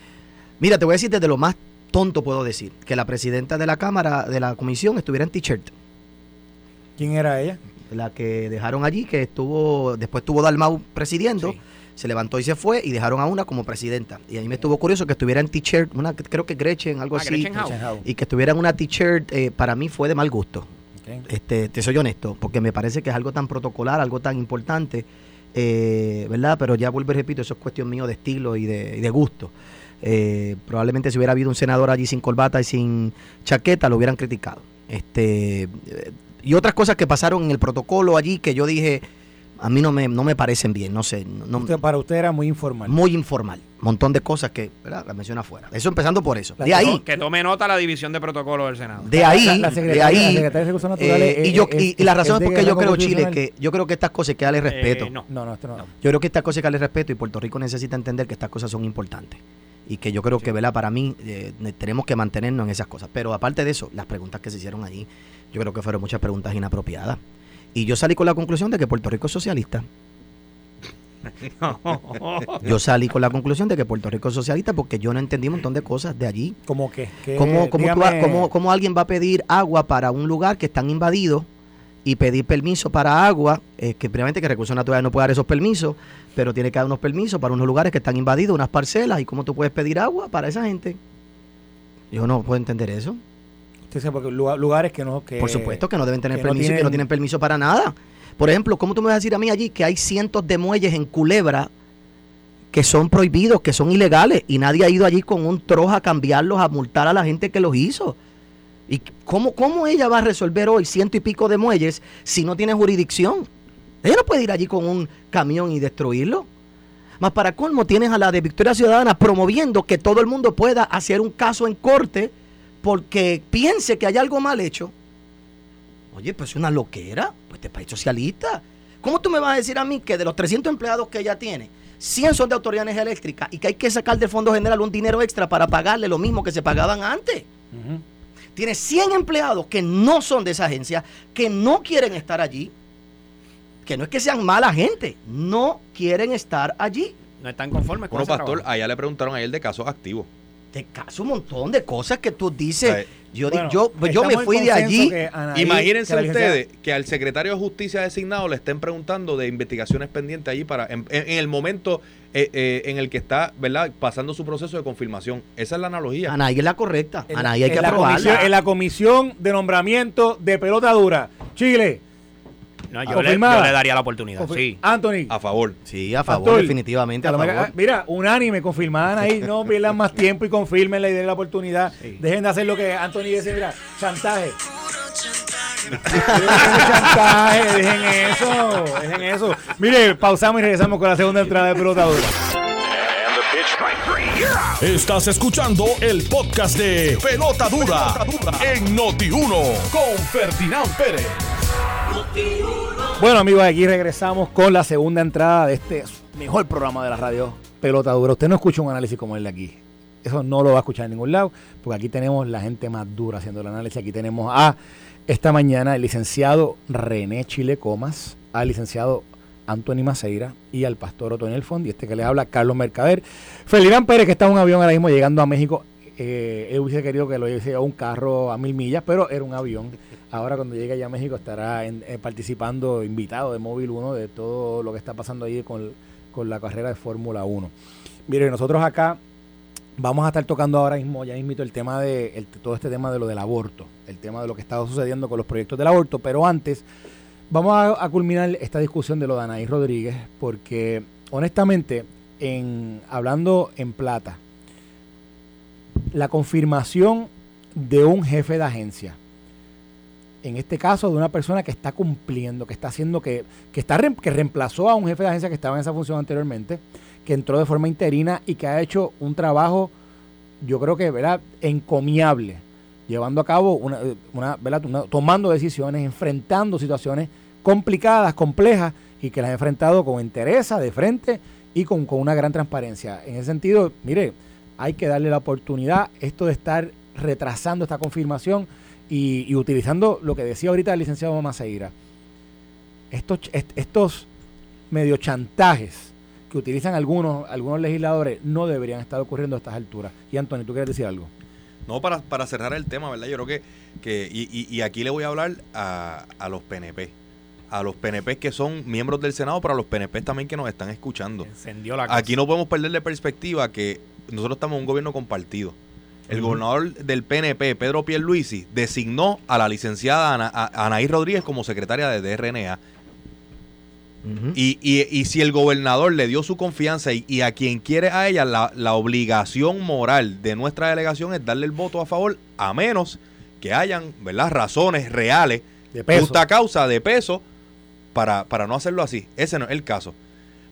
C: Mira, te voy a decir desde lo más tonto puedo decir. Que la presidenta de la Cámara, de la comisión, estuviera en t-shirt.
B: ¿Quién era ella?
C: La que dejaron allí, que estuvo, después estuvo Dalmau presidiendo se levantó y se fue y dejaron a una como presidenta. Y a mí me estuvo curioso que estuviera en t-shirt, una, creo que Gretchen, algo ah, así. Y que estuviera en una t-shirt, eh, para mí fue de mal gusto. Este, te soy honesto, porque me parece que es algo tan protocolar, algo tan importante, eh, ¿verdad? Pero ya vuelvo y repito, eso es cuestión mío de estilo y de, gusto. Eh, probablemente si hubiera habido un senador allí sin corbata y sin chaqueta, lo hubieran criticado. Este, y otras cosas que pasaron en el protocolo allí que yo dije, a mí no me, no me parecen bien, no sé. No,
B: para usted era muy informal.
C: Muy informal. Montón de cosas que ¿verdad? la menciona afuera. Eso empezando por eso. de ahí.
E: Que tome nota la división de protocolo del Senado.
C: De ahí. de ahí. y, yo, y, la razón es porque yo creo, Chile, que yo creo que estas cosas hay que darle respeto.
B: Eh, no. no, no, esto no.
C: Yo creo que estas cosas hay que darle respeto y Puerto Rico necesita entender que estas cosas son importantes. Y que yo creo que, ¿verdad? Para mí, eh, tenemos que mantenernos en esas cosas. Pero aparte de eso, las preguntas que se hicieron allí, yo creo que fueron muchas preguntas inapropiadas. Y yo salí con la conclusión de que Puerto Rico es socialista. Yo salí con la conclusión de que Puerto Rico es socialista porque yo no entendí un montón de cosas de allí.
B: ¿Cómo qué?
C: ¿Cómo, cómo, alguien va a pedir agua para un lugar que están invadidos y pedir permiso para agua? Eh, que primeramente que Recursos Naturales no puede dar esos permisos, pero tiene que dar unos permisos para unos lugares que están invadidos, unas parcelas. ¿Y cómo tú puedes pedir agua para esa gente? Yo no puedo entender eso.
B: Porque lugares que no...
C: Por supuesto que no deben tener permiso y que no tienen permiso para nada. Por ejemplo, ¿cómo tú me vas a decir a mí allí que hay cientos de muelles en Culebra que son prohibidos, que son ilegales, y nadie ha ido allí con un troja a cambiarlos, a multar a la gente que los hizo? ¿Y cómo, cómo ella va a resolver hoy ciento y pico de muelles si no tiene jurisdicción? Ella no puede ir allí con un camión y destruirlo. Más para colmo, tienes a la de Victoria Ciudadana promoviendo que todo el mundo pueda hacer un caso en corte porque piense que hay algo mal hecho. Oye, pues es una loquera, pues este país socialista. ¿Cómo tú me vas a decir a mí que de los 300 empleados que ella tiene, 100 son de autoridad de energía eléctrica y que hay que sacar del Fondo General un dinero extra para pagarle lo mismo que se pagaban antes? Tiene 100 empleados que no son de esa agencia, que no quieren estar allí, que no es que sean mala gente, no quieren estar allí.
E: No están conformes
D: con Bueno, pastor, allá le preguntaron a él de casos activos.
C: De casos, un montón de cosas que tú dices. Yo, yo, yo me fui de allí.
D: Imagínense ustedes que al secretario de Justicia designado le estén preguntando de investigaciones pendientes allí para en, el momento eh, eh, en el que está verdad pasando su proceso de confirmación. Esa es la analogía.
C: Anaí es la correcta. Anaí hay que
B: aprobarla. en la comisión de nombramiento de pelota dura. Chile,
E: yo, le, daría la oportunidad, sí.
B: Anthony.
D: A favor.
C: Sí, a favor, definitivamente.
B: Mira, unánime, confirmadan ahí, no pierdan más tiempo y confirmen la idea de la oportunidad. Dejen de hacer lo que Anthony dice, mira, chantaje. chantaje, dejen eso, dejen eso. Mire, pausamos y regresamos con la segunda entrada de pelota dura.
A: Estás escuchando el podcast de Pelota Dura, en Noti1 con Ferdinand Pérez.
B: Bueno amigos, aquí regresamos con la segunda entrada de este mejor programa de la radio Pelota Dura. Usted no escucha un análisis como el de aquí. Eso no lo va a escuchar en ningún lado, porque aquí tenemos la gente más dura haciendo el análisis. Aquí tenemos a esta mañana el licenciado René Chile Comas, al licenciado Anthony Maceira y al pastor Otoniel Fondi, este que le habla Carlos Mercader. Felirán Pérez, que está en un avión ahora mismo llegando a México. Eh, él hubiese querido que lo hiciera un carro a mil millas, pero era un avión. Ahora cuando llegue allá a México estará eh, participando, invitado de Móvil 1 de todo lo que está pasando ahí con, la carrera de Fórmula 1. Mire, nosotros acá vamos a estar tocando ahora mismo, ya mismo el tema de todo este tema de lo del aborto, el tema de lo que está sucediendo con los proyectos del aborto, pero antes vamos a, culminar esta discusión de lo de Anaí Rodríguez, porque honestamente, en hablando en plata, la confirmación de un jefe de agencia en este caso de una persona que está cumpliendo, que está haciendo que, que está que reemplazó a un jefe de agencia que estaba en esa función anteriormente, que entró de forma interina y que ha hecho un trabajo, yo creo que, ¿verdad?, encomiable, llevando a cabo una, una, tomando decisiones, enfrentando situaciones complicadas, complejas, y que las ha enfrentado con entereza, de frente y con, con una gran transparencia. En ese sentido, mire, hay que darle la oportunidad, esto de estar retrasando esta confirmación, y, utilizando lo que decía ahorita el licenciado Maceira, estos, estos medio chantajes que utilizan algunos, algunos legisladores no deberían estar ocurriendo a estas alturas. Y Antonio, ¿tú quieres decir algo?
D: No, para, para cerrar el tema, ¿verdad? Yo creo que, que y, y, aquí le voy a hablar a, a los PNP a los PNP que son miembros del Senado, pero a los PNP también que nos están escuchando. Aquí no podemos perder de perspectiva que nosotros estamos en un gobierno compartido el gobernador del PNP, Pedro Pierluisi, designó a la licenciada Anaí Rodríguez como secretaria de DRNA. y, si el gobernador le dio su confianza y, a quien quiere a ella, la, obligación moral de nuestra delegación es darle el voto a favor, a menos que hayan ¿verdad? razones reales, de justa causa de peso, para, para no hacerlo así. Ese no es el caso.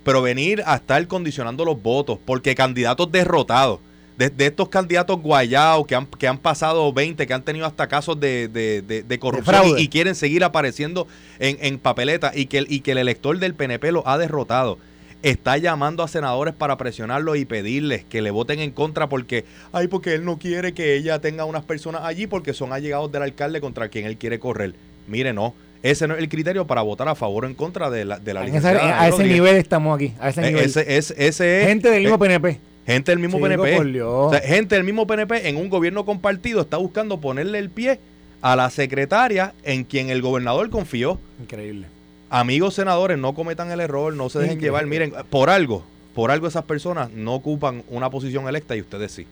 D: Pero venir a estar condicionando los votos, porque candidatos derrotados de, estos candidatos guayados que han, que han pasado 20, que han tenido hasta casos de, de, corrupción y, quieren seguir apareciendo en, en papeleta y que, y que el elector del PNP lo ha derrotado está llamando a senadores para presionarlos y pedirles que le voten en contra porque, ay, porque él no quiere que ella tenga unas personas allí porque son allegados del alcalde contra quien él quiere correr. Mire, no. Ese no es el criterio para votar a favor o en contra de la, de la
B: A ese nivel estamos aquí. A ese e, nivel.
D: Ese, ese,
B: Gente del mismo PNP.
D: Gente del mismo PNP. O sea, gente del mismo PNP en un gobierno compartido está buscando ponerle el pie a la secretaria en quien el gobernador confió.
B: Increíble.
D: Amigos senadores, no cometan el error, no se dejen llevar. Miren, por algo, por algo esas personas no ocupan una posición electa y ustedes sí.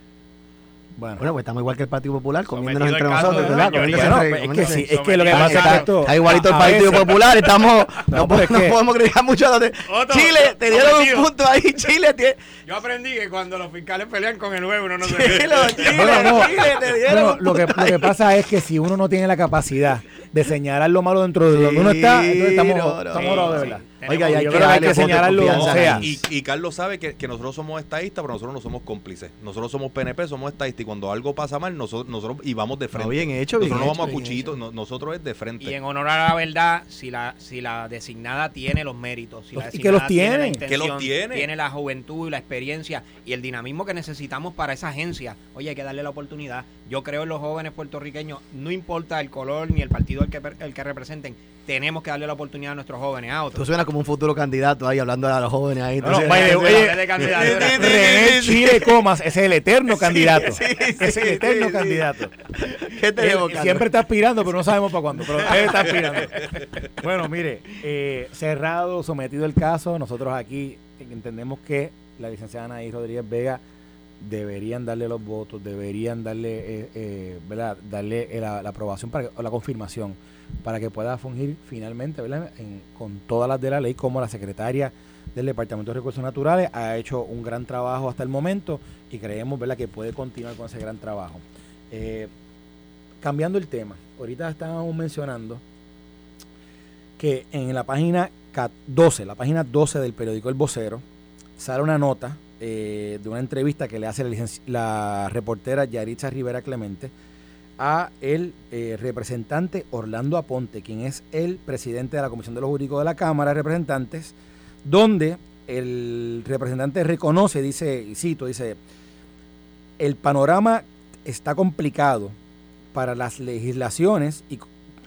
C: Bueno, pues estamos igual que el Partido Popular, comiéndonos entre nosotros, ¿verdad?
B: es que sí, es que lo que pasa es que
C: está igualito el Partido Popular, estamos, no, podemos criticar mucho. Chile, te dieron un punto ahí, Chile.
E: Yo aprendí que cuando los fiscales pelean con el nuevo, uno no se
B: Chile, Chile, te dieron. Lo que, lo que pasa es que si uno no tiene la capacidad de señalar lo malo dentro de donde uno está, entonces estamos, estamos de verdad.
C: Oiga, ya hay que, señalarlo.
D: y, Carlos sabe que, nosotros somos estadistas, pero nosotros no somos cómplices. Nosotros somos PNP, somos estadistas. Y cuando algo pasa mal, nosotros, nosotros y vamos de frente.
C: bien hecho,
D: nosotros no vamos a cuchitos, nosotros es de frente.
E: Y en honor a la verdad, si la, si la designada tiene los méritos, si la
B: y que los tiene,
E: que los tiene. tiene la juventud y la experiencia y el dinamismo que necesitamos para esa agencia, oye, hay que darle la oportunidad. Yo creo en los jóvenes puertorriqueños, no importa el color ni el partido el que, el que representen, tenemos que darle la oportunidad a nuestros jóvenes. A
C: otros. Tú suena como un futuro candidato ahí hablando a los jóvenes ahí.
B: René Chile Comas es el eterno candidato. es el eterno candidato. siempre está aspirando, pero no sabemos para cuándo. Pero él está aspirando. bueno, mire, eh, cerrado, sometido el caso, nosotros aquí entendemos que la licenciada Anaí Rodríguez Vega deberían darle los votos, deberían darle, eh, eh, ¿verdad? darle la, aprobación para o la confirmación para que pueda fungir finalmente con todas las de la ley, como la secretaria del Departamento de Recursos Naturales ha hecho un gran trabajo hasta el momento y creemos que puede continuar con ese gran trabajo. Eh, cambiando el tema, ahorita estábamos mencionando que en la página 12, la página 12 del periódico El Vocero, sale una nota eh, de una entrevista que le hace la, la reportera Yaritza Rivera Clemente, a el eh, representante Orlando Aponte, quien es el presidente de la Comisión de los Jurídicos de la Cámara de Representantes, donde el representante reconoce, dice, y cito, dice, el panorama está complicado para las legislaciones y,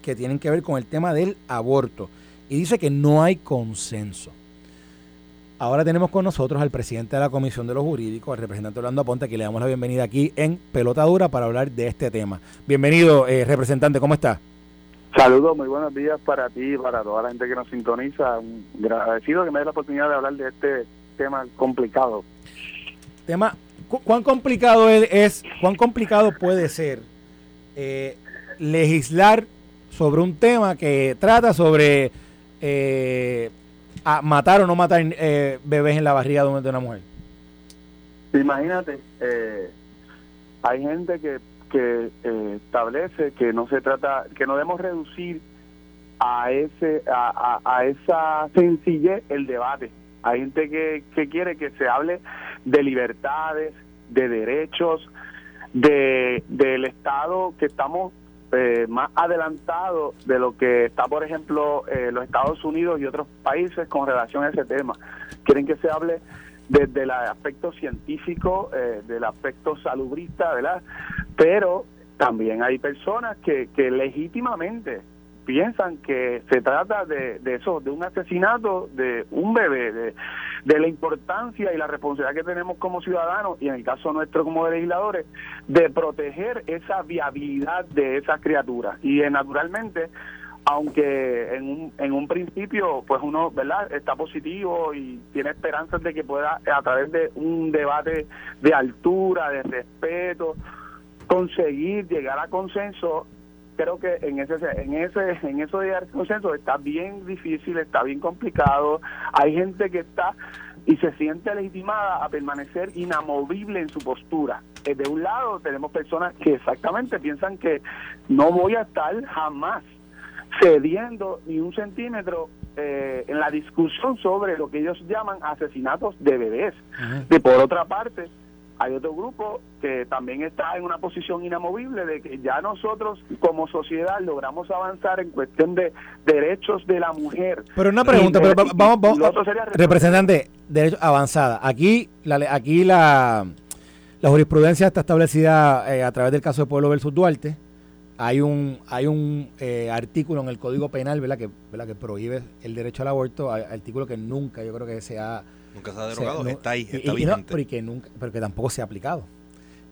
B: que tienen que ver con el tema del aborto. Y dice que no hay consenso. Ahora tenemos con nosotros al presidente de la Comisión de los Jurídicos, al representante Orlando Aponte, que le damos la bienvenida aquí en Pelota Dura para hablar de este tema. Bienvenido, eh, representante, ¿cómo está?
F: Saludos, muy buenos días para ti y para toda la gente que nos sintoniza. Agradecido que me dé la oportunidad de hablar de este tema complicado.
B: Tema, ¿cuán complicado es, cuán complicado puede ser eh, legislar sobre un tema que trata sobre eh, a matar o no matar eh, bebés en la barriga de una mujer?
F: Imagínate, eh, hay gente que, que eh, establece que no se trata, que no debemos reducir a ese a, a, esa sencillez el debate. Hay gente que, que quiere que se hable de libertades, de derechos, de del Estado que estamos eh, más adelantados de lo que está, por ejemplo, eh, los Estados Unidos y otros países con relación a ese tema. Quieren que se hable desde el aspecto científico, eh, del aspecto salubrista, ¿verdad? Pero también hay personas que, que legítimamente piensan que se trata de, de eso, de un asesinato de un bebé, de, de la importancia y la responsabilidad que tenemos como ciudadanos y en el caso nuestro como legisladores de proteger esa viabilidad de esas criaturas. Y eh, naturalmente aunque en un, en un principio pues uno verdad está positivo y tiene esperanzas de que pueda a través de un debate de altura de respeto conseguir llegar a consenso creo que en ese en ese en eso de llegar consenso está bien difícil está bien complicado hay gente que está y se siente legitimada a permanecer inamovible en su postura. Eh, de un lado tenemos personas que exactamente piensan que no voy a estar jamás cediendo ni un centímetro eh, en la discusión sobre lo que ellos llaman asesinatos de bebés. Y por otra parte, hay otro grupo que también está en una posición inamovible de que ya nosotros como sociedad logramos avanzar en cuestión de derechos de la mujer.
B: Pero una pregunta, pero vamos, vamos representante, derecho avanzada. Aquí la aquí la, la jurisprudencia está establecida eh, a través del caso de Pueblo versus Duarte. Hay un hay un eh, artículo en el Código Penal, ¿verdad? que ¿verdad? que prohíbe el derecho al aborto, artículo que nunca yo creo que se ha
D: Nunca se ha derogado, está ahí, está vigente.
B: pero, que nunca, pero que tampoco se ha aplicado.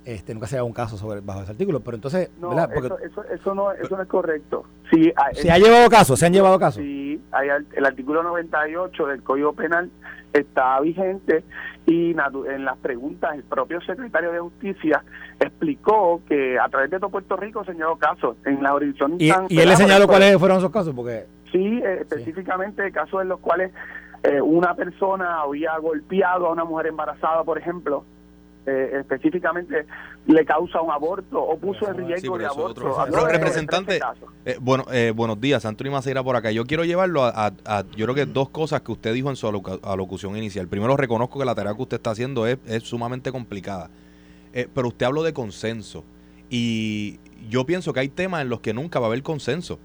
B: Este, nunca se ha dado un caso sobre bajo ese artículo, pero entonces,
F: no, eso, eso, no, eso no es correcto. Sí,
B: se ha llevado caso, se han llevado casos.
F: Sí, hay el artículo 98 del Código Penal está vigente y en las preguntas el propio secretario de Justicia explicó que a través de todo Puerto Rico se han llevado casos en la jurisdicción.
B: ¿Y, y él le señaló cuáles fueron esos casos? porque
F: Sí, eh, específicamente casos en los cuales eh, una persona había golpeado a una mujer embarazada, por ejemplo, eh, específicamente le causa un aborto o puso en riesgo de aborto.
D: Pero, representante, eh, bueno, buenos días, Antonio Maceira por acá. Yo quiero llevarlo a, yo creo que dos cosas que usted dijo en su alocución inicial. Primero, reconozco que la tarea que usted está haciendo es, es sumamente complicada, pero usted habló de consenso y yo pienso que hay temas en los que nunca va a haber consenso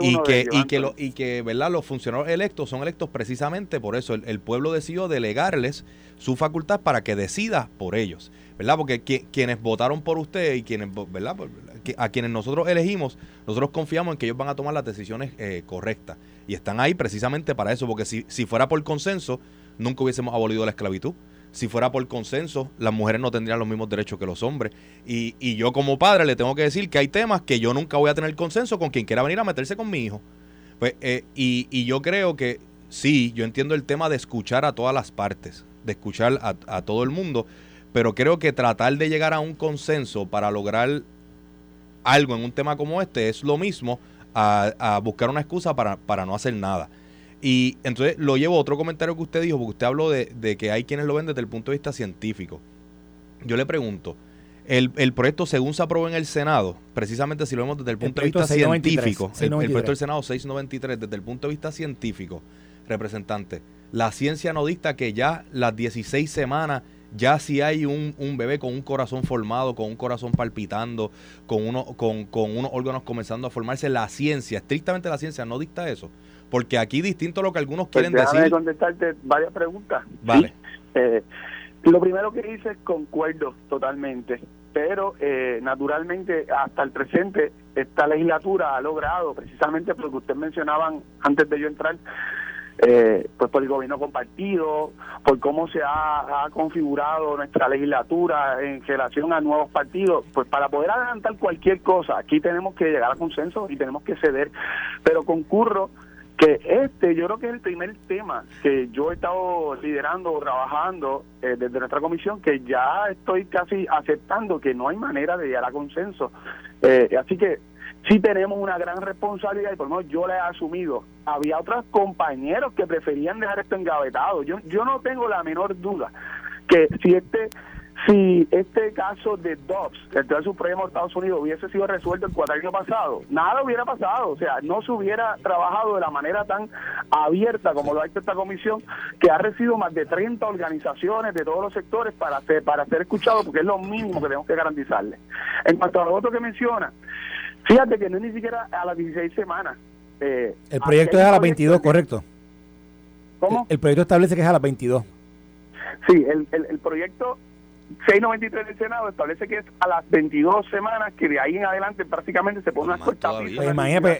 D: y que, y que, lo, y que ¿verdad? los funcionarios electos son electos precisamente por eso. El, pueblo decidió delegarles su facultad para que decida por ellos. ¿verdad? Porque quienes votaron por usted y quienes, ¿verdad? a quienes nosotros elegimos, nosotros confiamos en que ellos van a tomar las decisiones eh, correctas. Y están ahí precisamente para eso, porque si, si fuera por consenso, nunca hubiésemos abolido la esclavitud si fuera por consenso, las mujeres no tendrían los mismos derechos que los hombres. Y, y, yo como padre le tengo que decir que hay temas que yo nunca voy a tener consenso con quien quiera venir a meterse con mi hijo. Pues, eh, y, y, yo creo que sí, yo entiendo el tema de escuchar a todas las partes, de escuchar a, a todo el mundo, pero creo que tratar de llegar a un consenso para lograr algo en un tema como este es lo mismo a, a buscar una excusa para, para no hacer nada. Y entonces lo llevo a otro comentario que usted dijo, porque usted habló de, que hay quienes lo ven desde el punto de vista científico. Yo le pregunto, el, el, proyecto según se aprobó en el Senado, precisamente si lo vemos desde el punto de vista científico, el, proyecto del Senado 693, desde el punto de vista científico, representante, la ciencia no dicta que ya las 16 semanas, ya si hay un, un, bebé con un corazón formado, con un corazón palpitando, con, uno, con, con unos órganos comenzando a formarse, la ciencia, estrictamente la ciencia no dicta eso. Porque aquí distinto a lo que algunos pues quieren decir.
F: contestarte varias preguntas.
D: Vale.
F: Eh, lo primero que dice concuerdo totalmente, pero eh, naturalmente hasta el presente esta legislatura ha logrado, precisamente porque ustedes mencionaban antes de yo entrar, eh, pues por el gobierno compartido, por cómo se ha, ha, configurado nuestra legislatura en relación a nuevos partidos, pues para poder adelantar cualquier cosa, aquí tenemos que llegar a consenso y tenemos que ceder, pero concurro que este yo creo que es el primer tema que yo he estado liderando o trabajando eh, desde nuestra comisión que ya estoy casi aceptando que no hay manera de llegar a consenso. Eh, así que sí tenemos una gran responsabilidad y por lo menos yo la he asumido. Había otros compañeros que preferían dejar esto engavetado. Yo yo no tengo la menor duda que si este si este caso de Dobbs, el Tribunal Supremo de Estados Unidos, hubiese sido resuelto el años pasado, nada hubiera pasado. O sea, no se hubiera trabajado de la manera tan abierta como lo ha hecho esta comisión, que ha recibido más de 30 organizaciones de todos los sectores para ser, para ser escuchado, porque es lo mínimo que tenemos que garantizarle. En cuanto a lo otro que menciona, fíjate que no es ni siquiera a las 16 semanas.
B: Eh, el proyecto es a las 22, correcto.
F: ¿Cómo?
B: El, proyecto establece que es a las 22.
F: Sí, el, el, el proyecto 693 del Senado establece que es a las 22 semanas que de ahí en adelante prácticamente se pone una
B: pues imagínate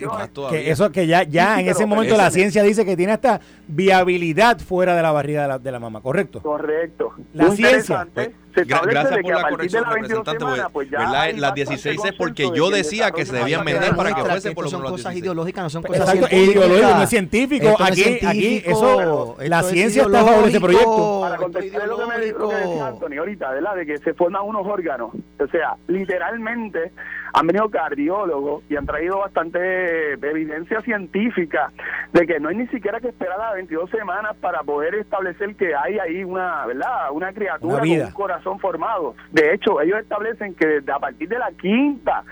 B: que eso que ya ya en ese momento la ciencia dice que tiene hasta viabilidad fuera de la barriga de la, de la mamá, ¿correcto?
F: Correcto.
B: La ciencia
D: gracias por la corrección, representante. Pues, las 16 es porque yo decía que se debían vender para que fuese por lo
C: menos. Son cosas ideológicas, no son
B: cosas Exacto, ideológicas. no es científico. aquí, aquí, eso, la ciencia está a favor de ese proyecto.
F: Para contestar lo que me decía Antonio ahorita, ¿verdad? De que se forman unos órganos. O sea, literalmente han venido cardiólogos y han traído bastante evidencia científica de que no hay ni siquiera que esperar a las 22 semanas para poder establecer que hay ahí una, ¿verdad? Una criatura con un corazón formado. De hecho, ellos establecen que desde a partir de la quinta,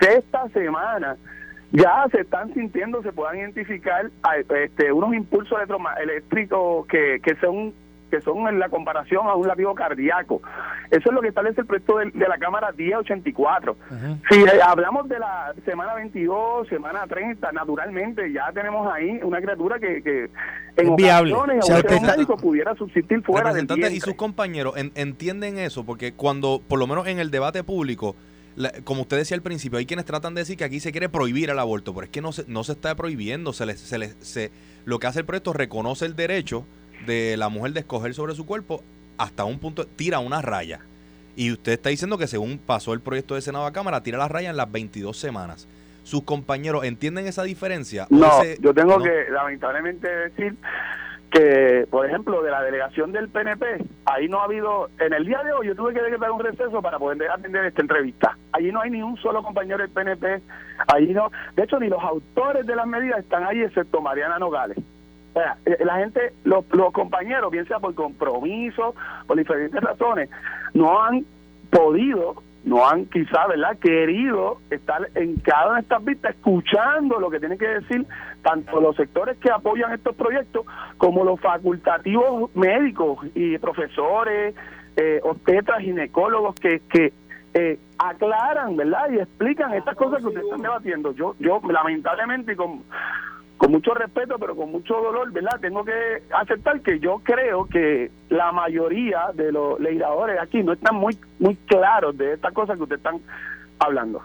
F: sexta semana, ya se están sintiendo, se puedan identificar este, unos impulsos eléctricos que, que son que son en la comparación a un latido cardíaco. Eso es lo que establece el proyecto de, la Cámara 1084. Si eh, hablamos de la semana 22, semana 30, naturalmente ya tenemos ahí una criatura que, que
B: en viable.
F: ocasiones pudiera subsistir fuera del
D: Y sus compañeros entienden eso, porque cuando, por lo menos en el debate público, como usted decía al principio, hay quienes tratan de decir que aquí se quiere prohibir el aborto, pero es que no se, no se está prohibiendo, se, se, se lo que hace el proyecto reconoce el derecho de la mujer de escoger sobre su cuerpo hasta un punto, tira una raya. Y usted está diciendo que según pasó el proyecto de Senado a Cámara, tira la raya en las 22 semanas. ¿Sus compañeros entienden esa diferencia?
F: No, yo tengo que lamentablemente decir que, por ejemplo, de la delegación del PNP, ahí no ha habido, en el día de hoy yo tuve que dar un receso para poder atender esta entrevista. Allí no hay ni un solo compañero del PNP, allí no, de hecho ni los autores de las medidas están ahí, excepto Mariana Nogales. Eh, la gente, los, compañeros, bien sea por compromiso, por diferentes razones, no han podido, no han quizá, ¿verdad?, querido estar en cada una de estas vistas escuchando lo que tienen que decir tanto los sectores que apoyan estos proyectos como los facultativos médicos y profesores, eh, obstetras, ginecólogos que, que eh, aclaran, ¿verdad? Y explican estas cosas que ustedes están debatiendo. Yo, yo lamentablemente, con con mucho respeto, pero con mucho dolor, ¿verdad? Tengo que aceptar que yo creo que la mayoría de los legisladores aquí no están muy muy claros de estas cosas que ustedes están hablando.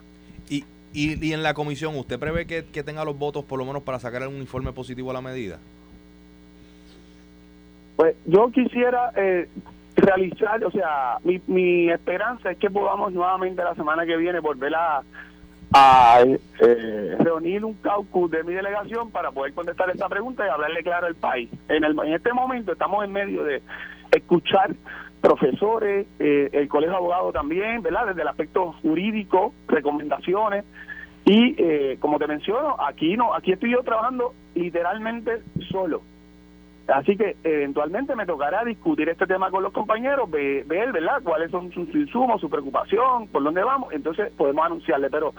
D: Y, y, en la comisión, ¿usted prevé que, tenga los votos por lo menos para sacar un informe positivo a la medida?
F: Pues yo quisiera eh, realizar, o sea, mi, mi esperanza es que podamos nuevamente la semana que viene volver a a eh, reunir un caucus de mi delegación para poder contestar esta pregunta y hablarle claro al país. En, el, en este momento estamos en medio de escuchar profesores, eh, el colegio de abogados también, ¿verdad? Desde el aspecto jurídico, recomendaciones. Y eh, como te menciono, aquí no, aquí estoy yo trabajando literalmente solo. Así que eventualmente me tocará discutir este tema con los compañeros, ver, ¿verdad?, cuáles son sus insumos, su preocupación, por dónde vamos, entonces podemos anunciarle, pero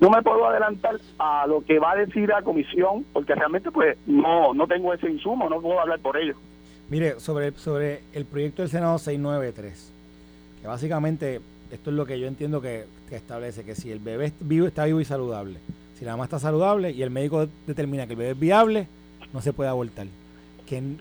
F: no me puedo adelantar a lo que va a decir la comisión, porque realmente pues no no tengo ese insumo, no puedo hablar por ello.
B: Mire, sobre, sobre el proyecto del Senado 693, que básicamente esto es lo que yo entiendo que, que establece, que si el bebé vivo está vivo y saludable, si la mamá está saludable y el médico determina que el bebé es viable, no se puede abortar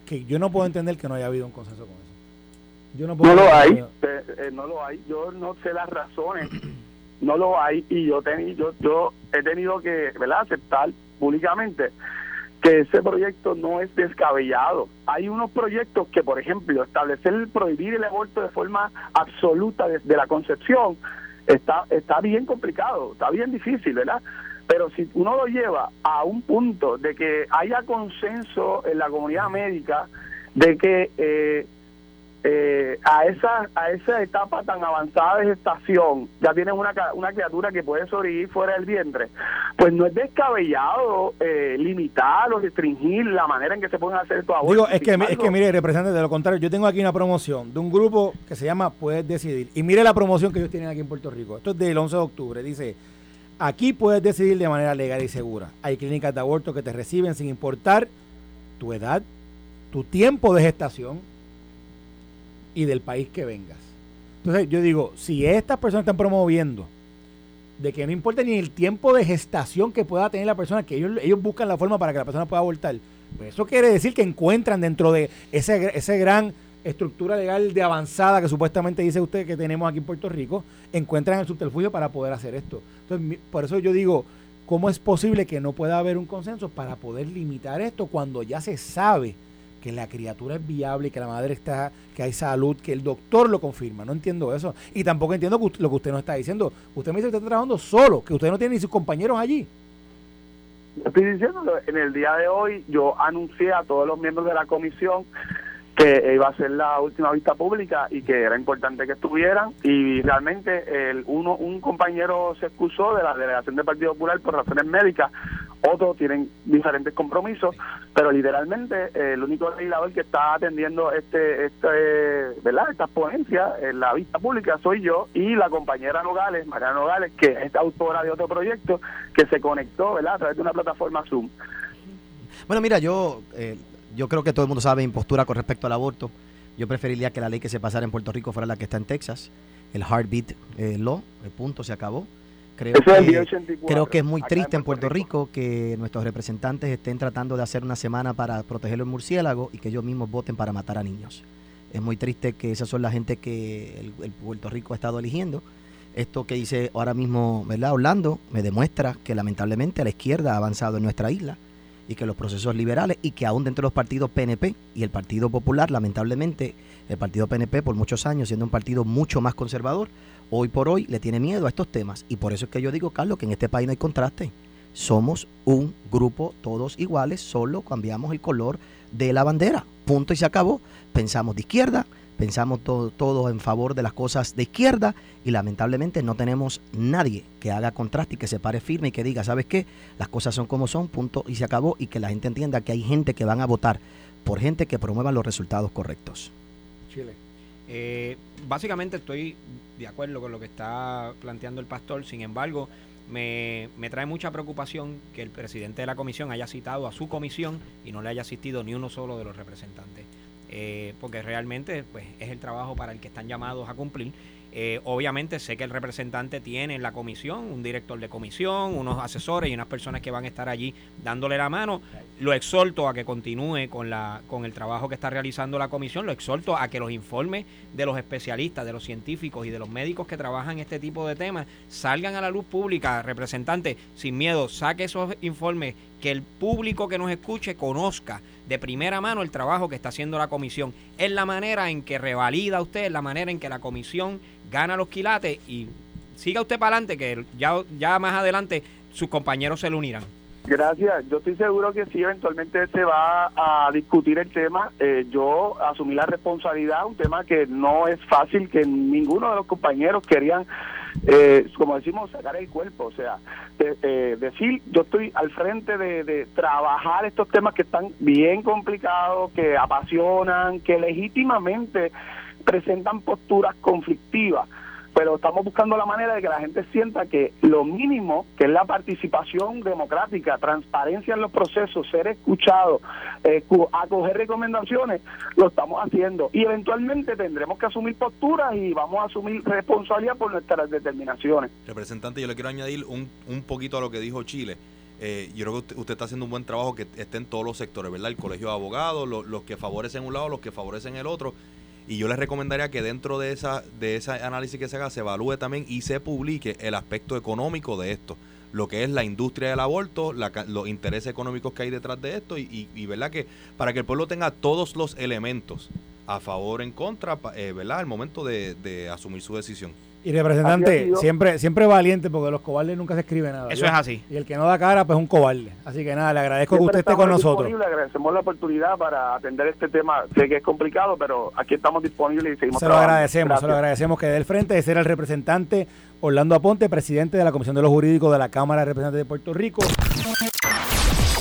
B: que, yo no puedo entender que no haya habido un consenso con eso.
F: Yo no, puedo no lo hay, eh, eh, no lo hay. Yo no sé las razones, no lo hay y yo, yo, yo he tenido que ¿verdad? aceptar públicamente que ese proyecto no es descabellado. Hay unos proyectos que, por ejemplo, establecer prohibir el aborto de forma absoluta desde la concepción está está bien complicado, está bien difícil, ¿verdad? Pero si uno lo lleva a un punto de que haya consenso en la comunidad médica de que eh, eh, a esa a esa etapa tan avanzada de gestación ya tienen una, una criatura que puede sobrevivir fuera del vientre, pues no es descabellado eh, limitar o restringir la manera en que se pueden hacer estos abortos.
B: Digo, es que, es que mire, representante, de lo contrario, yo tengo aquí una promoción de un grupo que se llama Puedes Decidir. Y mire la promoción que ellos tienen aquí en Puerto Rico. Esto es del 11 de octubre. Dice, aquí puedes decidir de manera legal y segura. Hay clínicas de aborto que te reciben sin importar tu edad, tu tiempo de gestación y del país que vengas. Entonces yo digo, si estas personas están promoviendo de que no importa ni el tiempo de gestación que pueda tener la persona, que ellos, ellos buscan la forma para que la persona pueda abortar, pues eso quiere decir que encuentran dentro de ese, ese gran estructura legal de avanzada que supuestamente dice usted que tenemos aquí en Puerto Rico, encuentran el subterfugio para poder hacer esto. Entonces, por eso yo digo, ¿cómo es posible que no pueda haber un consenso para poder limitar esto cuando ya se sabe que la criatura es viable, que la madre está, que hay salud, que el doctor lo confirma. No entiendo eso. Y tampoco entiendo lo que usted nos está diciendo. Usted me dice que usted está trabajando solo, que usted no tiene ni sus compañeros allí.
F: Estoy diciendo, en el día de hoy yo anuncié a todos los miembros de la comisión que iba a ser la última vista pública y que era importante que estuvieran y realmente el uno un compañero se excusó de la delegación del Partido Popular por razones médicas otros tienen diferentes compromisos, pero literalmente eh, el único legislador que está atendiendo este, este, ¿verdad? Estas ponencias en la vista pública soy yo y la compañera Nogales, Mariana Nogales, que es autora de otro proyecto que se conectó, ¿verdad? A través de una plataforma Zoom.
C: Bueno, mira, yo, eh, yo creo que todo el mundo sabe mi postura con respecto al aborto. Yo preferiría que la ley que se pasara en Puerto Rico fuera la que está en Texas, el Heartbeat eh, Law, el punto se acabó Creo, que, creo que es muy triste en Puerto, Rico. que nuestros representantes estén tratando de hacer una semana para proteger los murciélagos y que ellos mismos voten para matar a niños. Es muy triste que esas son la gente que el, Puerto Rico ha estado eligiendo. Esto que dice ahora mismo, ¿verdad? Orlando, me demuestra que lamentablemente la izquierda ha avanzado en nuestra isla y que los procesos liberales y que aún dentro de los partidos PNP y el Partido Popular, lamentablemente, el Partido PNP por muchos años siendo un partido mucho más conservador, hoy por hoy le tiene miedo a estos temas. Y por eso es que yo digo, Carlos, que en este país no hay contraste. Somos un grupo todos iguales, solo cambiamos el color de la bandera. Punto y se acabó. Pensamos de izquierda, pensamos todos todo en favor de las cosas de izquierda y lamentablemente no tenemos nadie que haga contraste y que se pare firme y que diga, ¿sabes qué? Las cosas son como son, punto y se acabó y que la gente entienda que hay gente que van a votar por gente que promueva los resultados correctos.
E: Chile. Eh, básicamente estoy de acuerdo con lo que está planteando el pastor, sin embargo, me, trae mucha preocupación que el presidente de la comisión haya citado a su comisión y no le haya asistido ni uno solo de los representantes. Eh, porque realmente pues, es el trabajo para el que están llamados a cumplir eh, obviamente sé que el representante tiene en la comisión un director de comisión, unos asesores y unas personas que van a estar allí dándole la mano. Lo exhorto a que continúe con, la, con el trabajo que está realizando la comisión, lo exhorto a que los informes de los especialistas, de los científicos y de los médicos que trabajan este tipo de temas salgan a la luz pública. Representante, sin miedo, saque esos informes, que el público que nos escuche conozca de primera mano el trabajo que está haciendo la comisión. Es la manera en que revalida usted, es la manera en que la comisión gana los quilates y siga usted para adelante, que ya, ya más adelante sus compañeros se le unirán.
F: Gracias, yo estoy seguro que sí, eventualmente se va a discutir el tema. Eh, yo asumí la responsabilidad, un tema que no es fácil, que ninguno de los compañeros querían, eh, como decimos, sacar el cuerpo. O sea, eh, decir, yo estoy al frente de, de trabajar estos temas que están bien complicados, que apasionan, que legítimamente presentan posturas conflictivas, pero estamos buscando la manera de que la gente sienta que lo mínimo, que es la participación democrática, transparencia en los procesos, ser escuchado, acoger recomendaciones, lo estamos haciendo. Y eventualmente tendremos que asumir posturas y vamos a asumir responsabilidad por nuestras determinaciones.
D: Representante, yo le quiero añadir un, un poquito a lo que dijo Chile. Eh, yo creo que usted, está haciendo un buen trabajo que esté en todos los sectores, ¿verdad? El colegio de abogados, los que favorecen un lado, los que favorecen el otro y yo les recomendaría que dentro de esa de ese análisis que se haga se evalúe también y se publique el aspecto económico de esto lo que es la industria del aborto, los intereses económicos que hay detrás de esto y, y, verdad que para que el pueblo tenga todos los elementos a favor o en contra, eh, ¿verdad? Al momento de asumir su decisión.
B: Y representante, siempre, siempre valiente, porque los cobardes nunca se escribe nada.
E: Eso es así.
B: Y el que no da cara, pues es un cobarde. Así que nada, le agradezco que usted esté con nosotros.
F: Le agradecemos la oportunidad para atender este tema. Sé que es complicado, pero aquí estamos disponibles y seguimos
B: Se lo agradecemos, se lo agradecemos que dé el frente de ser el representante Orlando Aponte, presidente de la Comisión de los Jurídicos de la Cámara de Representantes de Puerto Rico.